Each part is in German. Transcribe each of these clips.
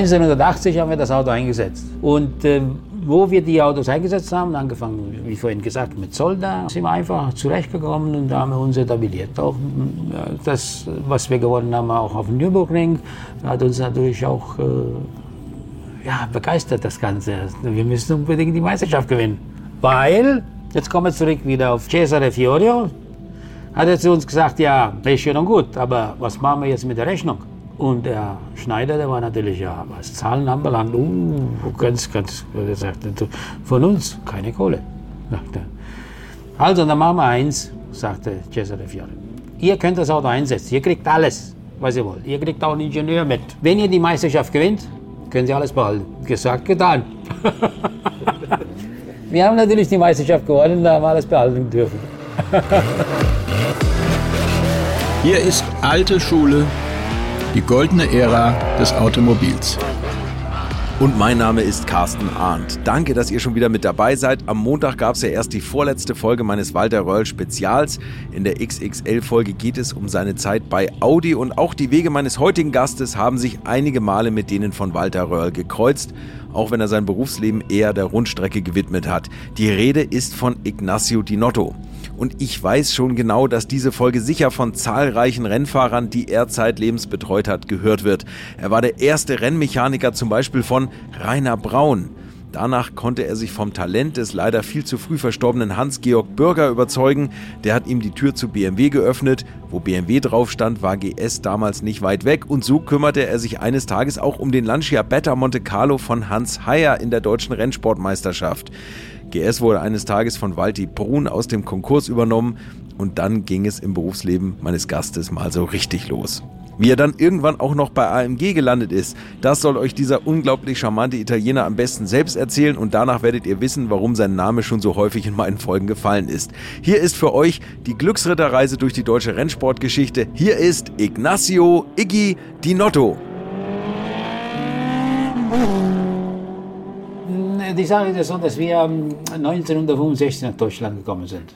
1980 haben wir das Auto eingesetzt. Und äh, wo wir die Autos eingesetzt haben, angefangen, wie vorhin gesagt, mit Solda, sind wir einfach zurechtgekommen und da haben wir uns etabliert. Auch äh, das, was wir gewonnen haben, auch auf dem Nürburgring, hat uns natürlich auch äh, ja, begeistert, das Ganze. Wir müssen unbedingt die Meisterschaft gewinnen. Weil, jetzt kommen wir zurück wieder auf Cesare Fiorio, hat er zu uns gesagt, ja, das ist schön und gut, aber was machen wir jetzt mit der Rechnung? Und der Schneider, der war natürlich, ja, was Zahlen anbelangt, uh, ganz, ganz, er sagte, von uns keine Kohle. Sagte. Also, dann machen wir eins, sagte Cesare Fiore. Ihr könnt das Auto einsetzen, ihr kriegt alles, was ihr wollt. Ihr kriegt auch einen Ingenieur mit. Wenn ihr die Meisterschaft gewinnt, können Sie alles behalten. Gesagt, getan. wir haben natürlich die Meisterschaft gewonnen, da haben wir alles behalten dürfen. Hier ist alte Schule die goldene Ära des Automobils. Und mein Name ist Carsten Arndt. Danke, dass ihr schon wieder mit dabei seid. Am Montag gab es ja erst die vorletzte Folge meines Walter Röll Spezials. In der XXL-Folge geht es um seine Zeit bei Audi und auch die Wege meines heutigen Gastes haben sich einige Male mit denen von Walter Röll gekreuzt, auch wenn er sein Berufsleben eher der Rundstrecke gewidmet hat. Die Rede ist von Ignacio Dinotto. Und ich weiß schon genau, dass diese Folge sicher von zahlreichen Rennfahrern, die er zeitlebens betreut hat, gehört wird. Er war der erste Rennmechaniker zum Beispiel von Rainer Braun. Danach konnte er sich vom Talent des leider viel zu früh verstorbenen Hans-Georg Bürger überzeugen. Der hat ihm die Tür zu BMW geöffnet. Wo BMW drauf stand, war GS damals nicht weit weg. Und so kümmerte er sich eines Tages auch um den Lancia Beta Monte Carlo von Hans Heyer in der deutschen Rennsportmeisterschaft. GS wurde eines Tages von Walti Brun aus dem Konkurs übernommen und dann ging es im Berufsleben meines Gastes mal so richtig los. Wie er dann irgendwann auch noch bei AMG gelandet ist, das soll euch dieser unglaublich charmante Italiener am besten selbst erzählen und danach werdet ihr wissen, warum sein Name schon so häufig in meinen Folgen gefallen ist. Hier ist für euch die Glücksritterreise durch die deutsche Rennsportgeschichte. Hier ist Ignacio Iggy Dinotto. Die Sache ist so, dass wir 1965 nach Deutschland gekommen sind.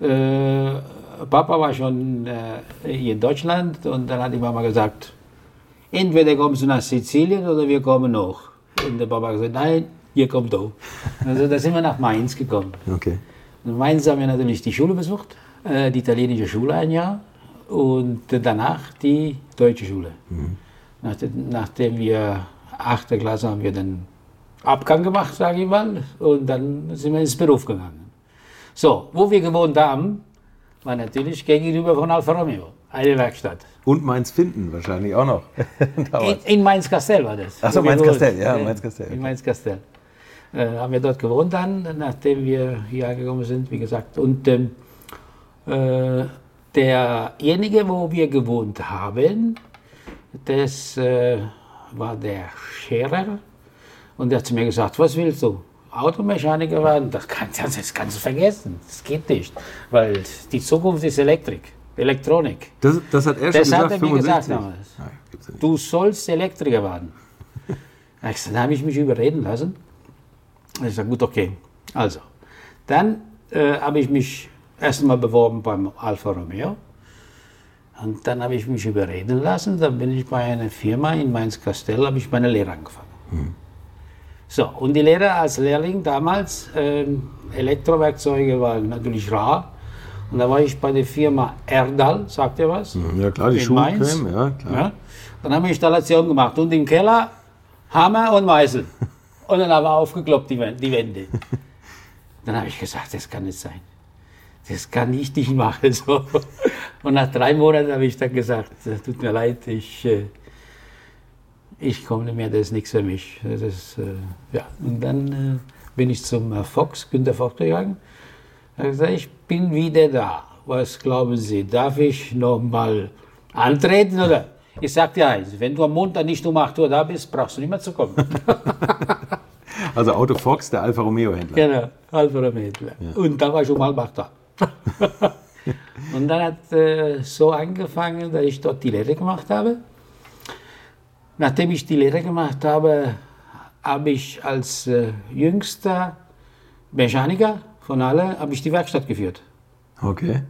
Äh, Papa war schon äh, hier in Deutschland und dann hat die Mama gesagt, entweder kommst du nach Sizilien oder wir kommen noch. Und der Papa hat gesagt, nein, ihr kommt auch. Also da sind wir nach Mainz gekommen. Okay. In Mainz haben wir natürlich die Schule besucht, äh, die italienische Schule ein Jahr und danach die deutsche Schule. Mhm. nachdem wir achte Klasse haben wir dann Abgang gemacht, sage ich mal, und dann sind wir ins Beruf gegangen. So, wo wir gewohnt haben, war natürlich gegenüber von Alfa Romeo, eine Werkstatt. Und Mainz-Finden wahrscheinlich auch noch. in, in Mainz-Kastell war das. Achso, Mainz-Kastell, ja, Mainz-Kastell. In Mainz-Kastell. Äh, haben wir dort gewohnt dann, nachdem wir hier angekommen sind, wie gesagt. Und ähm, äh, derjenige, wo wir gewohnt haben, das äh, war der Scherer und er hat zu mir gesagt, was willst du? Automechaniker werden? Das, kann, das kannst du vergessen. Das geht nicht. Weil die Zukunft ist Elektrik, Elektronik. Das, das hat er schon das gesagt, hat er mir 65. gesagt damals. Ja, du sollst Elektriker werden. Dann habe ich mich überreden lassen. Ich sage, gut, okay. Also, dann äh, habe ich mich erstmal beworben beim Alfa Romeo. Und dann habe ich mich überreden lassen. Dann bin ich bei einer Firma in Mainz-Kastell, habe ich meine Lehre angefangen. Hm. So, und die Lehre als Lehrling damals, ähm, Elektrowerkzeuge waren natürlich rar. Und da war ich bei der Firma Erdal, sagt ihr was? Mhm, ja klar, die Schuhcreme, ja klar. Ja. Dann haben wir Installation gemacht und im Keller Hammer und Meißel. Und dann haben wir aufgekloppt die, die Wände. Dann habe ich gesagt, das kann nicht sein. Das kann ich nicht machen. So. Und nach drei Monaten habe ich dann gesagt, tut mir leid, ich... Ich komme nicht mehr, das ist nichts für mich. Das ist, äh, ja. Und dann äh, bin ich zum äh, Fox, Günter Fox gegangen. Er hat gesagt, ich bin wieder da. Was glauben Sie, darf ich noch mal antreten oder? Ich sagte ja wenn du am Montag nicht um 8 Uhr da bist, brauchst du nicht mehr zu kommen. also Auto Fox, der Alfa Romeo Händler. Genau, Alfa Romeo Händler. Ja. Und da war ich um halb acht da. und dann hat äh, so angefangen, dass ich dort die Lehre gemacht habe. Nachdem ich die Lehre gemacht habe, habe ich als äh, jüngster Mechaniker von allen habe ich die Werkstatt geführt. Okay.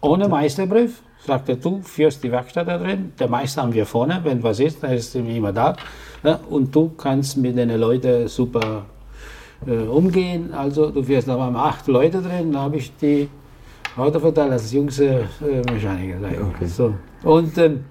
Ohne Meisterbrief. Sagt er, du führst die Werkstatt da drin, der Meister haben wir vorne, wenn was ist, dann ist er immer da. Ja, und du kannst mit den Leuten super äh, umgehen. Also du führst da waren acht Leute drin, da habe ich die Autoverteiler als jüngste äh, Mechaniker. Okay. So. Und ähm,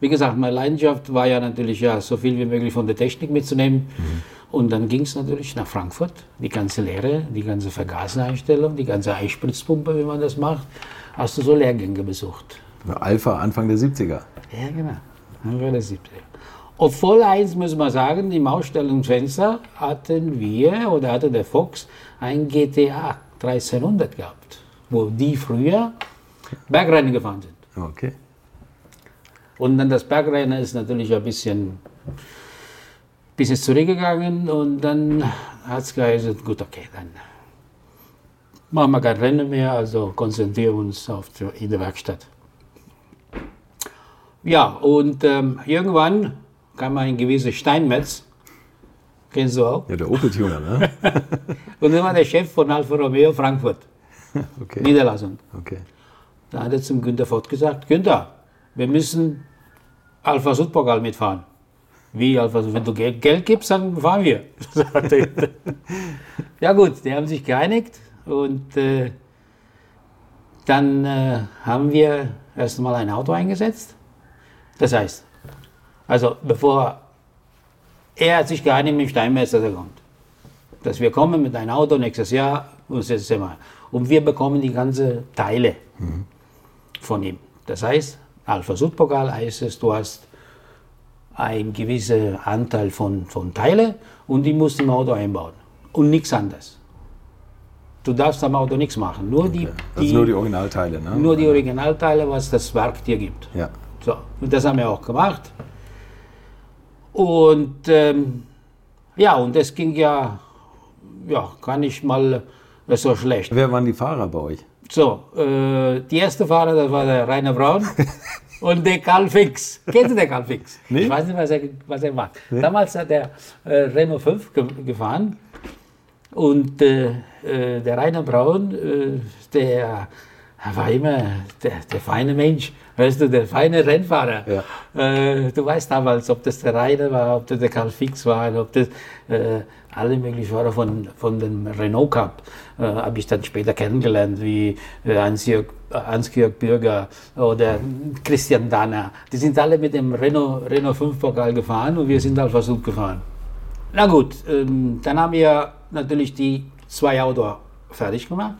wie gesagt, meine Leidenschaft war ja natürlich ja so viel wie möglich von der Technik mitzunehmen. Mhm. Und dann ging es natürlich nach Frankfurt, die ganze Lehre, die ganze Vergasereinstellung, die ganze Eispritzpumpe, wie man das macht. Hast du so Lehrgänge besucht? Alpha Anfang der 70er. Ja, genau. Anfang der 70er. Obwohl eins muss man sagen, im Ausstellungsfenster hatten wir oder hatte der Fox ein GTA 1300 gehabt, wo die früher Bergrennen gefahren sind. Okay. Und dann das Bergrennen ist natürlich ein bisschen bis es zurückgegangen und dann hat es geheißen, gut, okay, dann machen wir kein Rennen mehr, also konzentrieren wir uns auf die, in der Werkstatt. Ja, und ähm, irgendwann kam ein gewisser Steinmetz, kennst du auch? Ja, der Opel-Tuner, ne? und er war der Chef von Alfa Romeo Frankfurt, okay. Niederlassung. Okay. Da hat er zum Günther Ford gesagt, Günther, wir müssen Alpha Südpokal mitfahren. Wie, also wenn du Geld, gibst, dann fahren wir. ja gut, die haben sich geeinigt und äh, dann äh, haben wir erst einmal ein Auto eingesetzt. Das heißt, also bevor er hat sich geeinigt mit dem Steinmeister, der kommt. Dass wir kommen mit einem Auto nächstes Jahr und das mal. Und wir bekommen die ganzen Teile mhm. von ihm. Das heißt, Alpha Südpokal heißt es, du hast ein gewisser Anteil von, von Teile und die musst du im Auto einbauen. Und nichts anderes. Du darfst am Auto nichts machen. Nur, okay. die, also die, nur die Originalteile, ne? Nur die Originalteile, was das Werk dir gibt. Ja. So, und das haben wir auch gemacht. Und ähm, ja, und das ging ja, ja, gar nicht mal so schlecht. Wer waren die Fahrer bei euch? So, äh, die erste Fahrer, das war der Rainer Braun. und der Karl Fix. Kennst du den Karl Fix? Nee? Ich weiß nicht, was er, was er macht. Nee? Damals hat er äh, Renault 5 ge gefahren und äh, äh, der Rainer Braun, äh, der war immer der, der, feine Mensch, weißt du, der feine Rennfahrer. Ja. Äh, du weißt damals, ob das der Rainer war, ob das der Karl Fix war, ob das äh, alle möglichen Fahrer von, von dem Renault Cup äh, habe ich dann später kennengelernt, wie äh, Hans-Jörg Hans Bürger oder Christian Danner. Die sind alle mit dem Renault, Renault 5 Pokal gefahren und wir sind Alpha Sud gefahren. Na gut, ähm, dann haben wir natürlich die zwei Autos fertig gemacht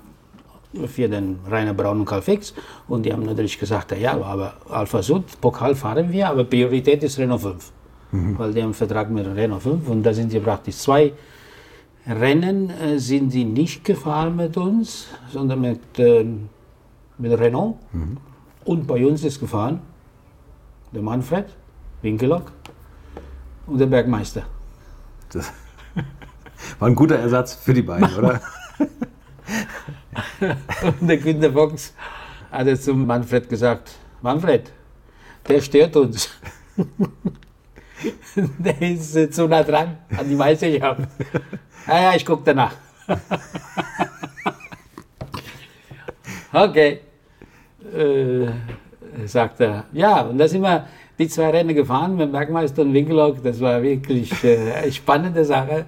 für den Rainer Braun und Karl Fix. Und die haben natürlich gesagt, ja, aber Alpha Sud, Pokal fahren wir, aber Priorität ist Renault 5. Mhm. Weil die haben einen Vertrag mit Renault 5 und da sind die praktisch zwei Rennen äh, sind die nicht gefahren mit uns, sondern mit, äh, mit Renault. Mhm. Und bei uns ist gefahren der Manfred Winkelock und der Bergmeister. Das war ein guter Ersatz für die beiden, oder? und der Günter Fox hat jetzt zum Manfred gesagt, Manfred, der stört uns. der ist zu nah dran an die Meisterschaft. Ja, ja, ich gucke danach. okay. Äh, sagt er. Ja, und da sind wir die zwei Rennen gefahren mit Bergmeister und Winkelhock. Das war wirklich äh, eine spannende Sache.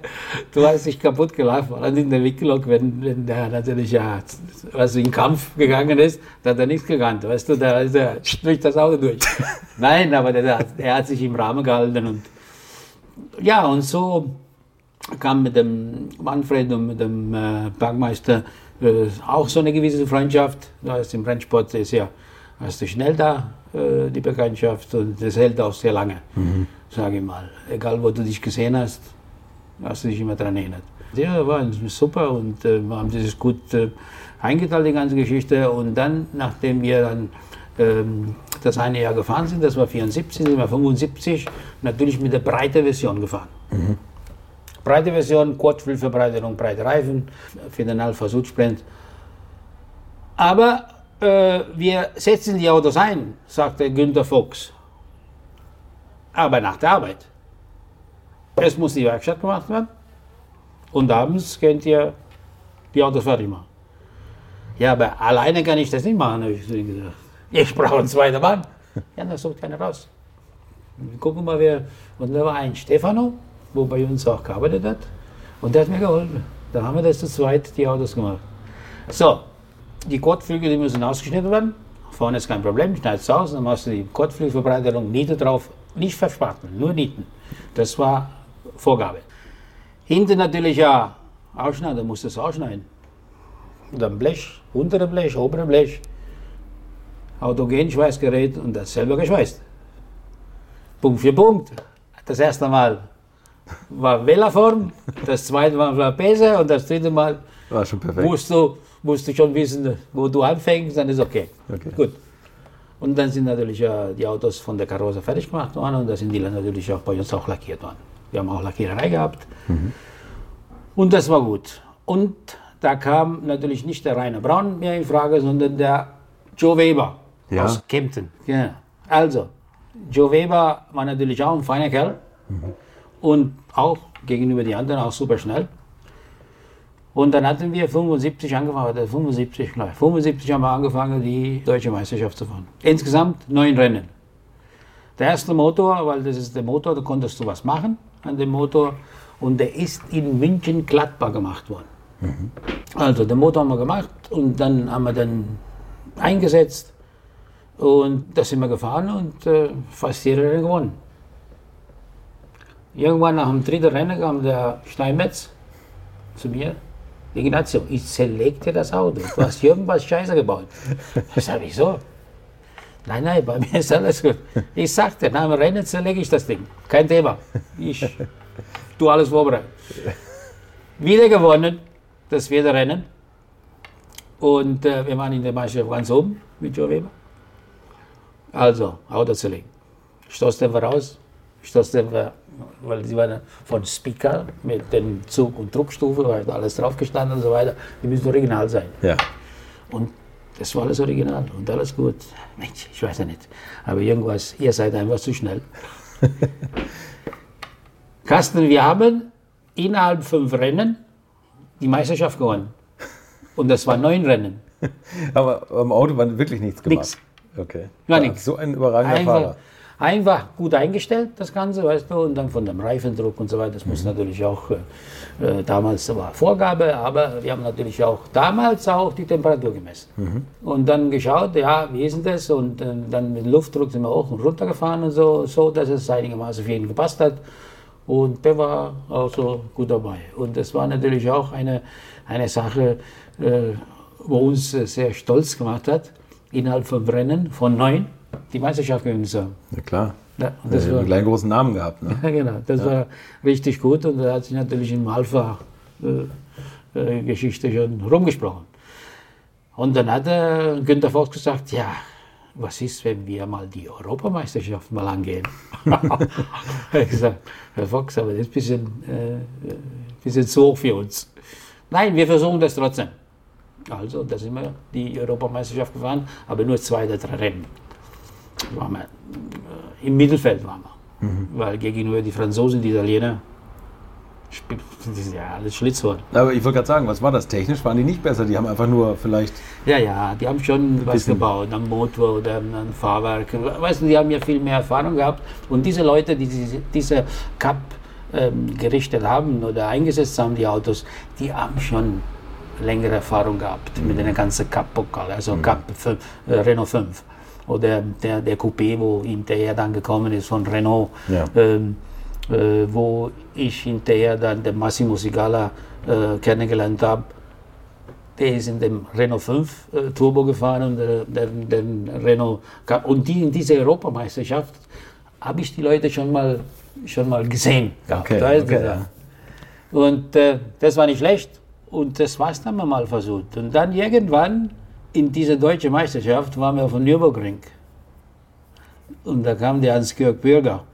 Du hast dich kaputt gelacht, vor allem in der Winkelhock, wenn, wenn der natürlich ja, was in den Kampf gegangen ist, da hat er nichts gekannt. Weißt du, da ist er durch das Auto durch. Nein, aber der, er hat sich im Rahmen gehalten und ja, und so kam mit dem Manfred und mit dem äh, Bergmeister äh, auch so eine gewisse Freundschaft. Da ist im Rennsport ist ja hast du schnell da äh, die Bekanntschaft und das hält auch sehr lange, mhm. sage ich mal. Egal wo du dich gesehen hast, hast du dich immer daran erinnert. Ja, war super und äh, wir haben das gut äh, eingeteilt, die ganze Geschichte. Und dann, nachdem wir dann ähm, das eine Jahr gefahren sind, das war 74, sind wir 75, natürlich mit der breiten Version gefahren. Mhm. Breite Version, Kurzwillverbreiterung, breite Reifen für den Alpha Sud Sprint. Aber äh, wir setzen die Autos ein, sagte Günter Fuchs. Aber nach der Arbeit. Es muss die Werkstatt gemacht werden und abends könnt ihr die Autos fertig machen. Ja, aber alleine kann ich das nicht machen, habe ich gesagt. Ich brauche einen zweiten Mann. Ja, da sucht keiner raus. Wir gucken mal, wer. Und da war ein Stefano, wo bei uns auch gearbeitet hat. Und der hat mir geholfen. Da haben wir das zu zweit, die Autos gemacht. So, die Kotflügel, die müssen ausgeschnitten werden. Vorne ist kein Problem, schneidest du aus, dann machst du die Kotflügelverbreiterung, Niete drauf. Nicht verspachteln, nur Nieten. Das war Vorgabe. Hinten natürlich ja ausschneiden, da musst du es ausschneiden. Und dann Blech, untere Blech, obere Blech, Autogenschweißgerät und das selber geschweißt. Punkt für Punkt. Das erste Mal war Wellerform, das zweite Mal war besser und das dritte Mal War schon perfekt. musst du, musst du schon wissen, wo du anfängst, dann ist okay. Okay. Gut. Und dann sind natürlich äh, die Autos von der Karosse fertig gemacht worden und da sind die dann natürlich auch bei uns auch lackiert worden. Wir haben auch Lackiererei gehabt. Und das war gut. Und da kam natürlich nicht der Rainer Braun mehr in Frage, sondern der Joe Weber Ja. aus Kempten. Ja. Also, Joe Weber war natürlich auch ein feiner Kerl und auch gegenüber die anderen auch super schnell. Und dann hatten wir 75 angefangen, oder 75, glaube ich. 75 haben wir angefangen, die deutsche Meisterschaft zu fahren. Insgesamt neun Rennen. Der erste Motor, weil das ist der Motor, da konntest du was machen an dem Motor. Und der ist in München Gladbach gemacht worden. Also den Motor haben wir gemacht und dann haben wir dann eingesetzt. Und da sind wir gefahren und äh, fast jeder Rennen gewonnen. Irgendwann nach dem dritten Rennen kam der Steinmetz zu mir. Ignazio, ich zerleg dir das Auto. Du hast irgendwas Scheiße gebaut. Ich sage, wieso? Nein, nein, bei mir ist alles gut. Ich sagte, nach dem Rennen zerlege ich das Ding. Kein Thema. Ich tu alles vorbereitet. Wieder gewonnen, das vierte Rennen. Und äh, wir waren in der Meisterschaft ganz oben mit Joe Weber. Also, Auto zerlegen. Stoßdämpfer raus, Stoßdämpfer, weil sie waren von Speaker mit den Zug- und Druckstufe, war da alles draufgestanden und so weiter. Die müssen original sein. Ja. Und das war alles original und alles gut. Mensch, ich weiß ja nicht. Aber irgendwas, ihr seid einfach zu schnell. Carsten, wir haben innerhalb fünf Rennen die Meisterschaft gewonnen. Und das waren neun Rennen. Aber am Auto war wirklich nichts gemacht. Nix. Okay. War Ja, nix. So ein überragender Einfach, Fahrer. Einfach gut eingestellt, das Ganze, weißt du, und dann von dem Reifendruck und so weiter. Das muss natürlich auch, äh, äh, damals war Vorgabe, aber wir haben natürlich auch damals auch die Temperatur gemessen. Und dann geschaut, ja, wie ist denn das? Und äh, dann mit dem Luftdruck sind wir hoch und runter gefahren und so, so dass es einigermaßen für ihn gepasst hat. Und der war auch so gut dabei. Und das war natürlich auch eine, eine Sache, äh, wo uns äh, sehr stolz gemacht hat, innerhalb von Rennen von neun die Meisterschaft gewinnen haben. Ja, klar. Ja, Das ja, war, einen kleinen großen Namen gehabt. Ne? ja, genau, das war richtig gut und da hat sich natürlich im Alpha-Geschichte schon rumgesprochen. Und dann hat der Günther Fox gesagt, ja, was ist, wenn wir mal die Europameisterschaft mal angehen? ich gesagt, Herr Fox, aber das ist ein bisschen, äh, ein bisschen zu hoch für uns. Nein, wir versuchen das trotzdem. Also, da sind wir die Europameisterschaft gefahren, aber nur zwei oder drei Rennen. Waren wir, äh, Im Mittelfeld waren wir. Weil gegenüber die Franzosen, die Italiener, das ist ja alles Schlitzohr. Aber ich wollte gerade sagen, was war das? Technisch waren die nicht besser. Die haben einfach nur vielleicht. Ja, ja, die haben schon was bisschen- gebaut, am Motor oder am Fahrwerk. Weißt du, die haben ja viel mehr Erfahrung gehabt. Und diese Leute, die diese, diese Cup ähm, gerichtet haben oder eingesetzt haben, die Autos, die haben schon längere Erfahrung gehabt mit den ganzen Cup-Pokal, also Cup 5, äh, Renault 5. Oder der, der Coupé, wo hinterher dann gekommen ist von Renault, Ja. ähm, äh, wo ich hinterher dann den Massimo Sigala äh, kennengelernt habe. Der ist in dem Renault 5 äh, Turbo gefahren und äh, den, den Renault. Und die, in dieser Europameisterschaft habe ich die Leute schon mal, schon mal gesehen. gehabt, Okay, weißt okay, ja. Und äh, das war nicht schlecht. Und das war es dann mal versucht. Und dann irgendwann in dieser deutschen Meisterschaft waren wir auf dem Nürburgring. Und da kam der Hans-Georg Bürger.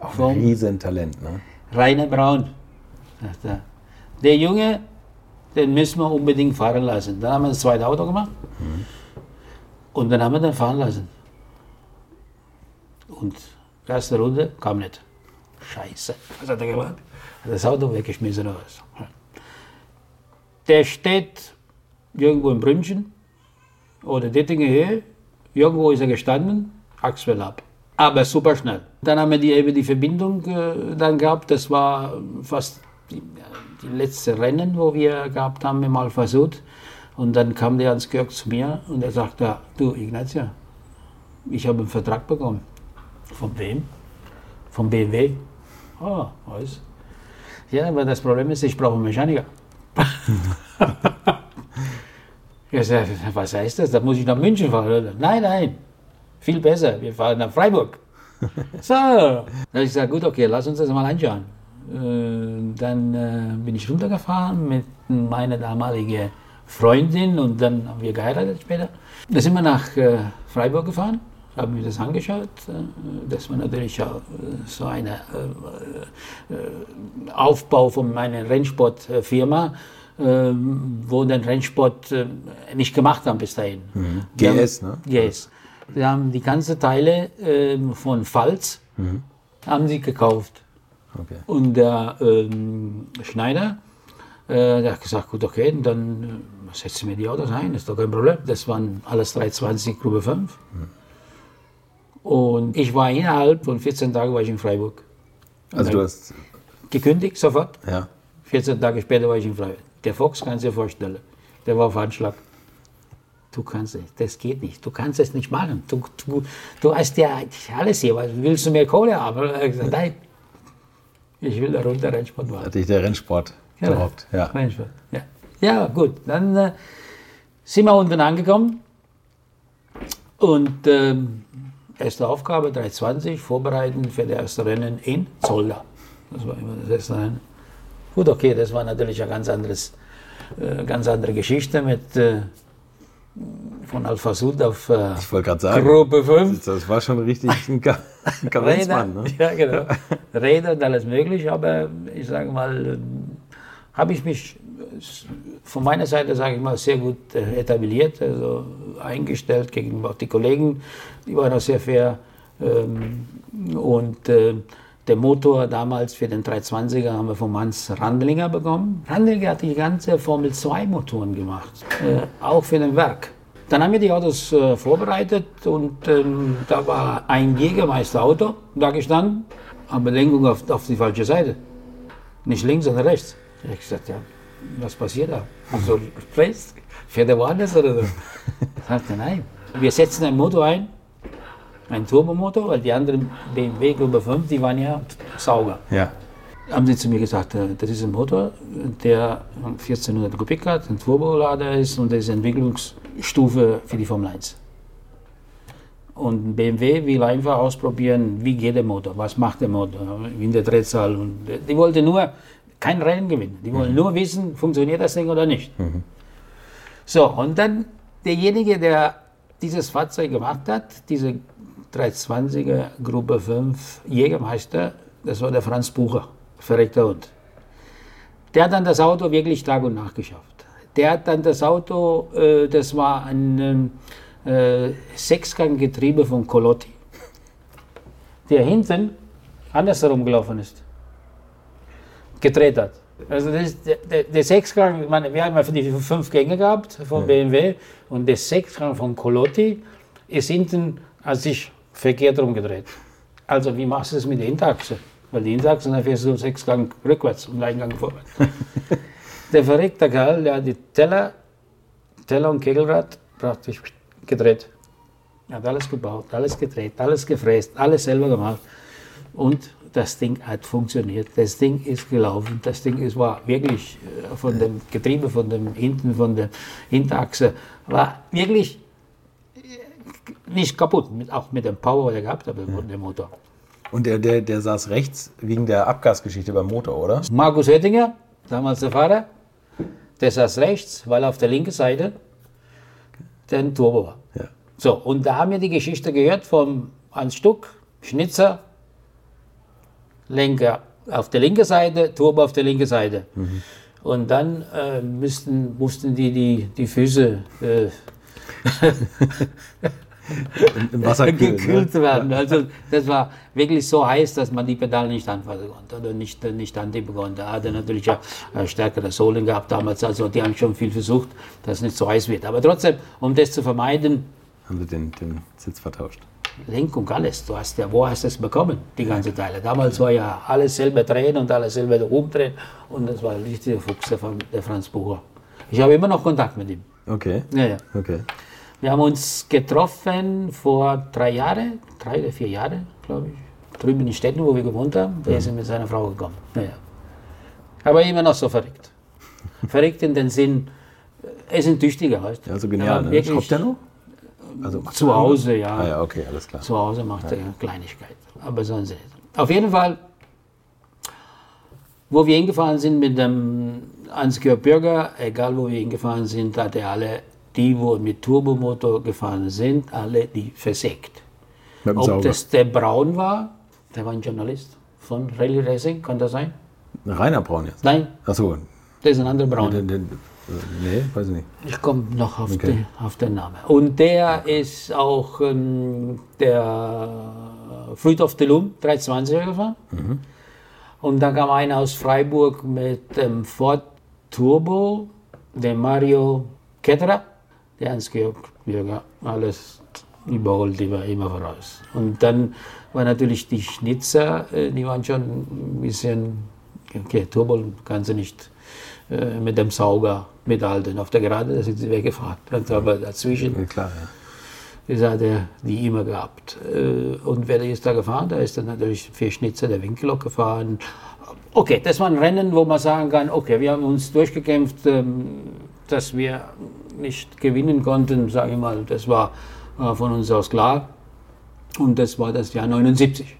Auch ein Riesentalent. Ne? Rainer Braun. er. Der Junge, den müssen wir unbedingt fahren lassen. Dann haben wir das zweite Auto gemacht. Und dann haben wir den fahren lassen. Und erste Runde kam nicht. Scheiße. Was hat er gemacht? Hat das Auto weggeschmissen oder was? Der steht irgendwo in Brünchen oder Dettinger Höhe Irgendwo ist er gestanden, Achswell ab. Aber super schnell. Dann haben wir die, eben die Verbindung äh, dann gehabt. Das war fast die, die letzte Rennen, wo wir gehabt haben, mal versucht. Und dann kam der Hans Georg zu mir und er sagte, du Ignatia, ich habe einen Vertrag bekommen. Von wem? Vom BMW. Ah, was? Ja, aber das Problem ist, ich brauche einen Mechaniker. ich sage, was heißt das? Da muss ich nach München fahren. Nein, nein, viel besser, wir fahren nach Freiburg. so, dann habe ich gesagt, gut, okay, lass uns das mal anschauen. Äh, dann äh, bin ich runtergefahren mit meiner damaligen Freundin und dann haben wir geheiratet später. Da sind wir nach äh, Freiburg gefahren, haben wir das angeschaut. Das war natürlich auch so ein Aufbau von meiner Rennsportfirma, wo den Rennsport nicht gemacht haben bis dahin. Mhm. GS, haben, ne? GS. Wir haben die ganzen Teile von Pfalz mhm. haben sie gekauft. Okay. Und der ähm, Schneider, äh, der hat gesagt, gut, okay, dann äh, setzen wir die Autos ein, ist doch kein Problem. Das waren alles 320 Gruppe 5. Mhm. Und ich war innerhalb von 14 Tagen war ich in Freiburg. Also du hast... Gekündigt sofort. Ja. 14 Tage später war ich in Freiburg. Der Fox du dir vorstellen, der war auf Anschlag. Du kannst es, das geht nicht. Du kannst es nicht machen. Du, du, du hast ja alles hier. Willst du mehr Kohle haben? Gesagt, nein, ich will darunter Rennsport machen. Hatte ich der Rennsport genau. geraubt. Ja. Rennsport. Ja. ja, gut. Dann äh, sind wir unten angekommen. Und äh, erste Aufgabe 320, vorbereiten für das erste Rennen in Zolder. Das war immer das erste Rennen. Gut, okay, das war natürlich eine ganz, anderes, äh, ganz andere Geschichte mit äh, von Alpha Sud auf äh, ich sagen, Gruppe 5. Das war schon richtig ein, Ka Räder, ne? Ja, genau. Räder und alles mögliche, aber ich sage mal, habe ich mich von meiner Seite, sage ich mal, sehr gut äh, etabliert, also eingestellt gegenüber die Kollegen, die waren auch sehr fair. Ähm, und äh, der Motor damals für den 320er haben wir von Hans Randlinger bekommen. Randlinger hat die ganze Formel 2 Motoren gemacht, äh, auch für den Werk. Dann haben wir die Autos äh, vorbereitet und ähm, da war ein Jägermeister-Auto da gestanden, aber Lenkung auf, auf, die falsche Seite. Nicht links, sondern rechts. Ich habe gesagt, ja, was passiert da? Also, fährt er woanders oder so? Ich sagte, nein. Wir setzen einen Motor ein, ein Turbomotor, weil die anderen BMW Gruppe 5, die waren ja Sauger. Ja. Haben sie zu mir gesagt, äh, das ist ein Motor, der 1400 Kubik hat, ein Turbolader ist und das ist Entwicklungsstufe für die Formel 1. Und BMW will einfach ausprobieren, wie geht der Motor, was macht der Motor, wie in der Drehzahl. Und die wollten nur kein Rennen gewinnen. Die wollen mhm. nur wissen, funktioniert das Ding oder nicht. Mhm. So, und dann derjenige, der dieses Fahrzeug gemacht hat, diese 320er Gruppe 5 Jägermeister, das war der Franz Bucher, verreckter Hund. Der hat dann das Auto wirklich Tag und Nacht geschafft. Der hat dann das Auto, äh, das war ein äh, Sechsganggetriebe von Colotti, der hinten andersherum gelaufen ist, gedreht hat. Also das, der, der, Sechsgang, meine, wir haben ja die fünf Gänge gehabt von ja. BMW und der Sechsgang von Colotti ist hinten, als ich verkehrt rumgedreht. Also wie machst du das mit der Hinterachse? Weil die Hinterachse, dann fährst du sechs Gang rückwärts und einen Gang vorwärts. der verrückte Kerl, der hat die Teller, Teller und Kegelrad praktisch gedreht. Er hat alles gebaut, alles gedreht, alles gefräst, alles selber gemacht. Und das Ding hat funktioniert. Das Ding ist gelaufen. Das Ding ist, war wirklich äh, von dem Getriebe, von dem hinten, von der Hinterachse, war wirklich nicht kaputt, mit, auch mit dem Power, der gehabt hat, ja. der Motor. Und der, der, der saß rechts wegen der Abgasgeschichte beim Motor, oder? Markus Oettinger, damals der Fahrer, der saß rechts, weil auf der linken Seite der Turbo war. Ja. So, und da haben wir die Geschichte gehört vom Hans Stuck, Schnitzer, Lenker auf der linken Seite, Turbo auf der linken Seite. Mhm. Und dann äh, müssten, mussten die die, die Füße äh, im Wasser kühlen, gekühlt ne? werden. Also das war wirklich so heiß, dass man die Pedale nicht anfassen konnte oder nicht, nicht antippen konnte. Er hatte natürlich ja stärkere Sohlen gehabt damals, also die haben schon viel versucht, dass es nicht so heiß wird. Aber trotzdem, um das zu vermeiden, Haben Sie den, den Sitz vertauscht? Lenkung, alles. Du hast ja, wo hast du es bekommen, die ganze Teile? Damals war ja alles selber drehen und alles selber rumdrehen und das war ein richtiger Fuchs, der, der Franz Bucher. Ich habe immer noch Kontakt mit ihm. Okay. Ja, ja. Okay. Wir haben uns getroffen vor drei Jahren, drei oder vier Jahren, glaube ich, drüben in Städten, wo wir gewohnt haben. Da ist er mit seiner Frau gekommen. Ja, ja. Aber immer noch so verrückt. verrückt in den Sinn, er ist ein Tüchtiger, weißt du. Ja, so genial. Ne? Schraubt der noch? Also Zu er? Hause, ja. Ah ja, okay, alles klar. Zu Hause macht er Kleinigkeit. Aber sonst nicht. Auf jeden Fall, wo wir hingefahren sind mit dem Ansgar Bürger, egal wo wir hingefahren sind, hat er alle, die, wo mit Turbomotor gefahren sind, alle die versägt. Ob Sauger. das der Braun war, der war ein Journalist von Rallye Racing, kann das sein? Rainer Braun jetzt? Nein, Achso, das ist ein anderer Braun. den, den, nee, weiß ich nicht. Ich komme noch auf, Okay. den, auf den Namen. Und der ist auch ähm, der Fruit of the Loom 320er gefahren. Und dann kam einer aus Freiburg mit dem Ford Turbo, der Mario Ketterer, der Hans-Georg Bürger, alles überholt, die war immer voraus. Und dann war natürlich die Schnitzer, äh, die waren schon ein bisschen, okay, Turbo kannst du nicht äh, mit dem Sauger mithalten. Auf der Gerade da sind sie weggefahren. Aber dazwischen Ja, klar, ja. das hat er die immer gehabt. Äh, Und wer ist da gefahren? Da ist dann natürlich für Schnitzer der Winkellock gefahren. Okay, das war ein Rennen, wo man sagen kann, okay, wir haben uns durchgekämpft, ähm, dass wir nicht gewinnen konnten, sage ich mal. Das war äh, von uns aus klar. Und das war das Jahr 79.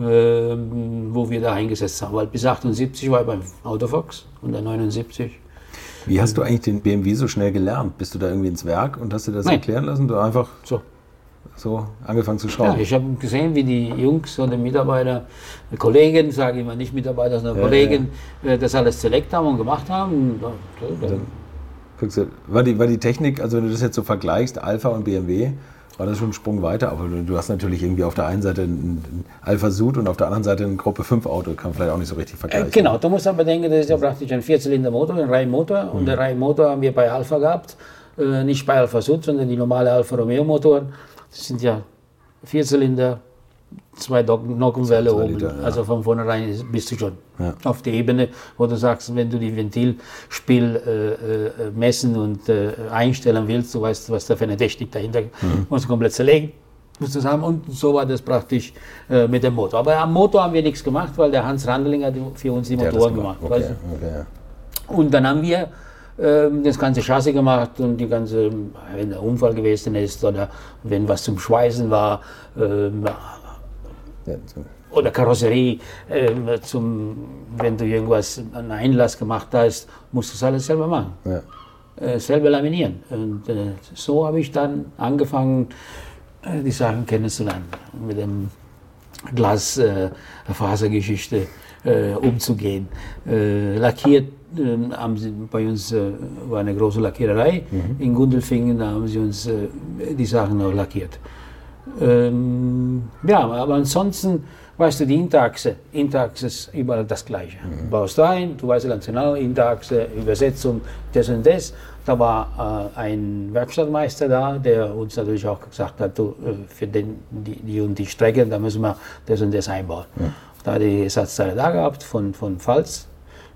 Ähm, wo wir da eingesetzt haben. Weil bis 78 war ich beim Autofox und dann 79 Wie hast du eigentlich den BMW so schnell gelernt? Bist du da irgendwie ins Werk und hast dir das Nein. erklären lassen? Du einfach so. so angefangen zu Ja, schrauben? ich habe gesehen, wie die Jungs oder Mitarbeiter, die Kollegen, sage ich mal nicht Mitarbeiter, sondern Ja, Kollegen, äh, das alles selekt haben und gemacht haben. Und, ja, dann, Du, war, die, war die Technik, also wenn du das jetzt so vergleichst, Alpha und BMW, war das schon ein Sprung weiter? Aber du, hast natürlich irgendwie auf der einen Seite ein, Alpha Sud und auf der anderen Seite ein Gruppe 5 Auto, kann man vielleicht auch nicht so richtig äh, vergleichen. genau, du musst aber denken, das ist ja praktisch ein Vierzylinder-Motor, ein Reihenmotor. Und der Reihenmotor haben wir bei Alpha gehabt, äh, nicht bei Alpha Sud, sondern die normale Alfa Romeo-Motoren. Das sind ja Vierzylinder, zwei Nockenwelle oben. Liter, ja. Also von vornherein ist- bist du schon Ja. auf der Ebene, wo du sagst, wenn du die Ventilspiel äh, äh, messen und äh, einstellen willst, du weißt, was da für eine Technik dahinter Mhm. musst du komplett zerlegen. Musst du haben. Und so war das praktisch äh, mit dem Motor. Aber am Motor haben wir nichts gemacht, weil der Hans Randling hat für uns die Der Motoren gemacht. Okay, weißt okay, du? Und dann haben wir ähm, das ganze Chassis gemacht und die ganze, wenn der Unfall gewesen ist oder wenn was zum Schweißen war, ähm. Oder Karosserie, ähm, zum, wenn du irgendwas, einen Einlass gemacht hast, musst du es alles selber machen. ja. Äh, selber laminieren. Und äh, so habe ich dann angefangen, äh, die Sachen kennenzulernen. Mit dem Glasfasergeschichte äh, umzugehen. Äh, lackiert äh, haben sie, bei uns äh, war eine große Lackiererei in Gundelfingen, da haben sie uns äh, die Sachen auch lackiert. Ähm, ja, aber ansonsten, weißt du, die Interachse, Interachse ist überall das Gleiche. Du baust ein, du weißt ganz genau, Interachse, Übersetzung, das und das. Da war äh, ein Werkstattmeister da, der uns natürlich auch gesagt hat, du, äh, für den, die, die und die Strecke, da müssen wir das und das einbauen. Da hat die Ersatzteile da gehabt von, von Pfalz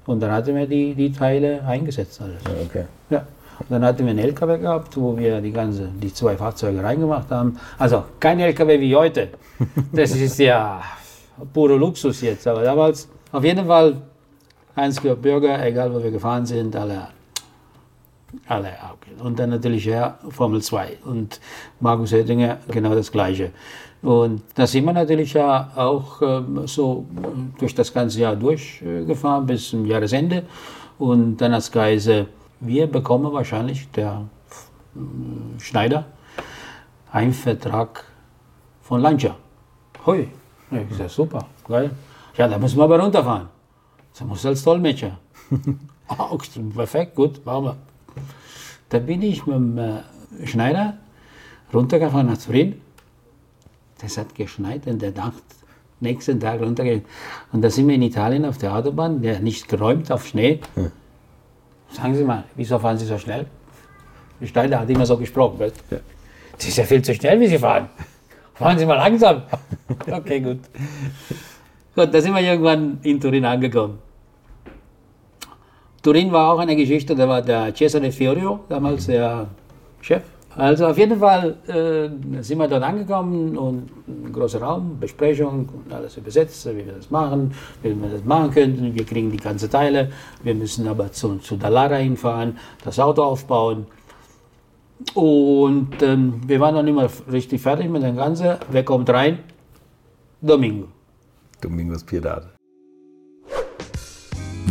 und dann hatten wir die, die Teile eingesetzt. Alles. Ja, okay. Ja. Dann hatten wir einen LKW gehabt, wo wir die ganze, die zwei Fahrzeuge reingemacht haben. Also kein LKW wie heute. Das ist ja pure Luxus jetzt. Aber damals auf jeden Fall Heinz-Georg Bürger, egal wo wir gefahren sind, alle, alle okay. Und dann natürlich ja, Formel 2 und Markus Oettinger genau das Gleiche. Und da sind wir natürlich ja auch ähm, so äh, durch das ganze Jahr durchgefahren bis zum Jahresende. Und dann als Geise, wir bekommen wahrscheinlich, der äh, Schneider, einen Vertrag von Lancia. Hui. Ja, ich sag, super, geil. Ja, da müssen wir aber runterfahren. Da muss als Dolmetscher. ah, perfekt, gut, machen wir. Da bin ich mit dem äh, Schneider runtergefahren nach Turin. Das hat geschneit in der Nacht. Nächsten Tag runtergegangen. Und da sind wir in Italien auf der Autobahn, der nicht geräumt auf Schnee. Sagen Sie mal, wieso fahren Sie so schnell? Steiner hat immer so gesprochen. Weißt? Ja. Das ist ja viel zu schnell, wie Sie fahren. Fahren Sie mal langsam. okay, gut. Gut, da sind wir irgendwann in Turin angekommen. Turin war auch eine Geschichte, da war der Cesare Fiorio, damals der Chef. Also auf jeden Fall äh, sind wir dort angekommen und ein großer Raum, Besprechung, alles übersetzt, wie wir das machen, wie wir das machen könnten. Wir kriegen die ganzen Teile, wir müssen aber zu, zu Dallara hinfahren, das Auto aufbauen. Und ähm, wir waren noch nicht mal richtig fertig mit dem Ganzen. Wer kommt rein? Domingo. Domingos Piedad.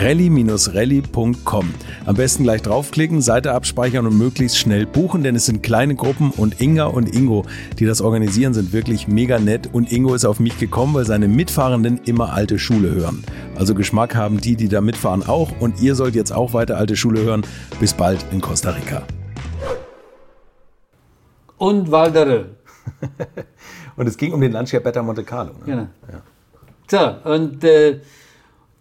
rally-rally.com. Am besten gleich draufklicken, Seite abspeichern und möglichst schnell buchen, denn es sind kleine Gruppen und Inga und Ingo, die das organisieren, sind wirklich mega nett und Ingo ist auf mich gekommen, weil seine Mitfahrenden immer alte Schule hören. Also Geschmack haben die, die da mitfahren auch und ihr sollt jetzt auch weiter alte Schule hören. Bis bald in Costa Rica. Und Waldere. und es ging um den Lancia Monte Carlo. Ne? Genau. Ja. So, und äh,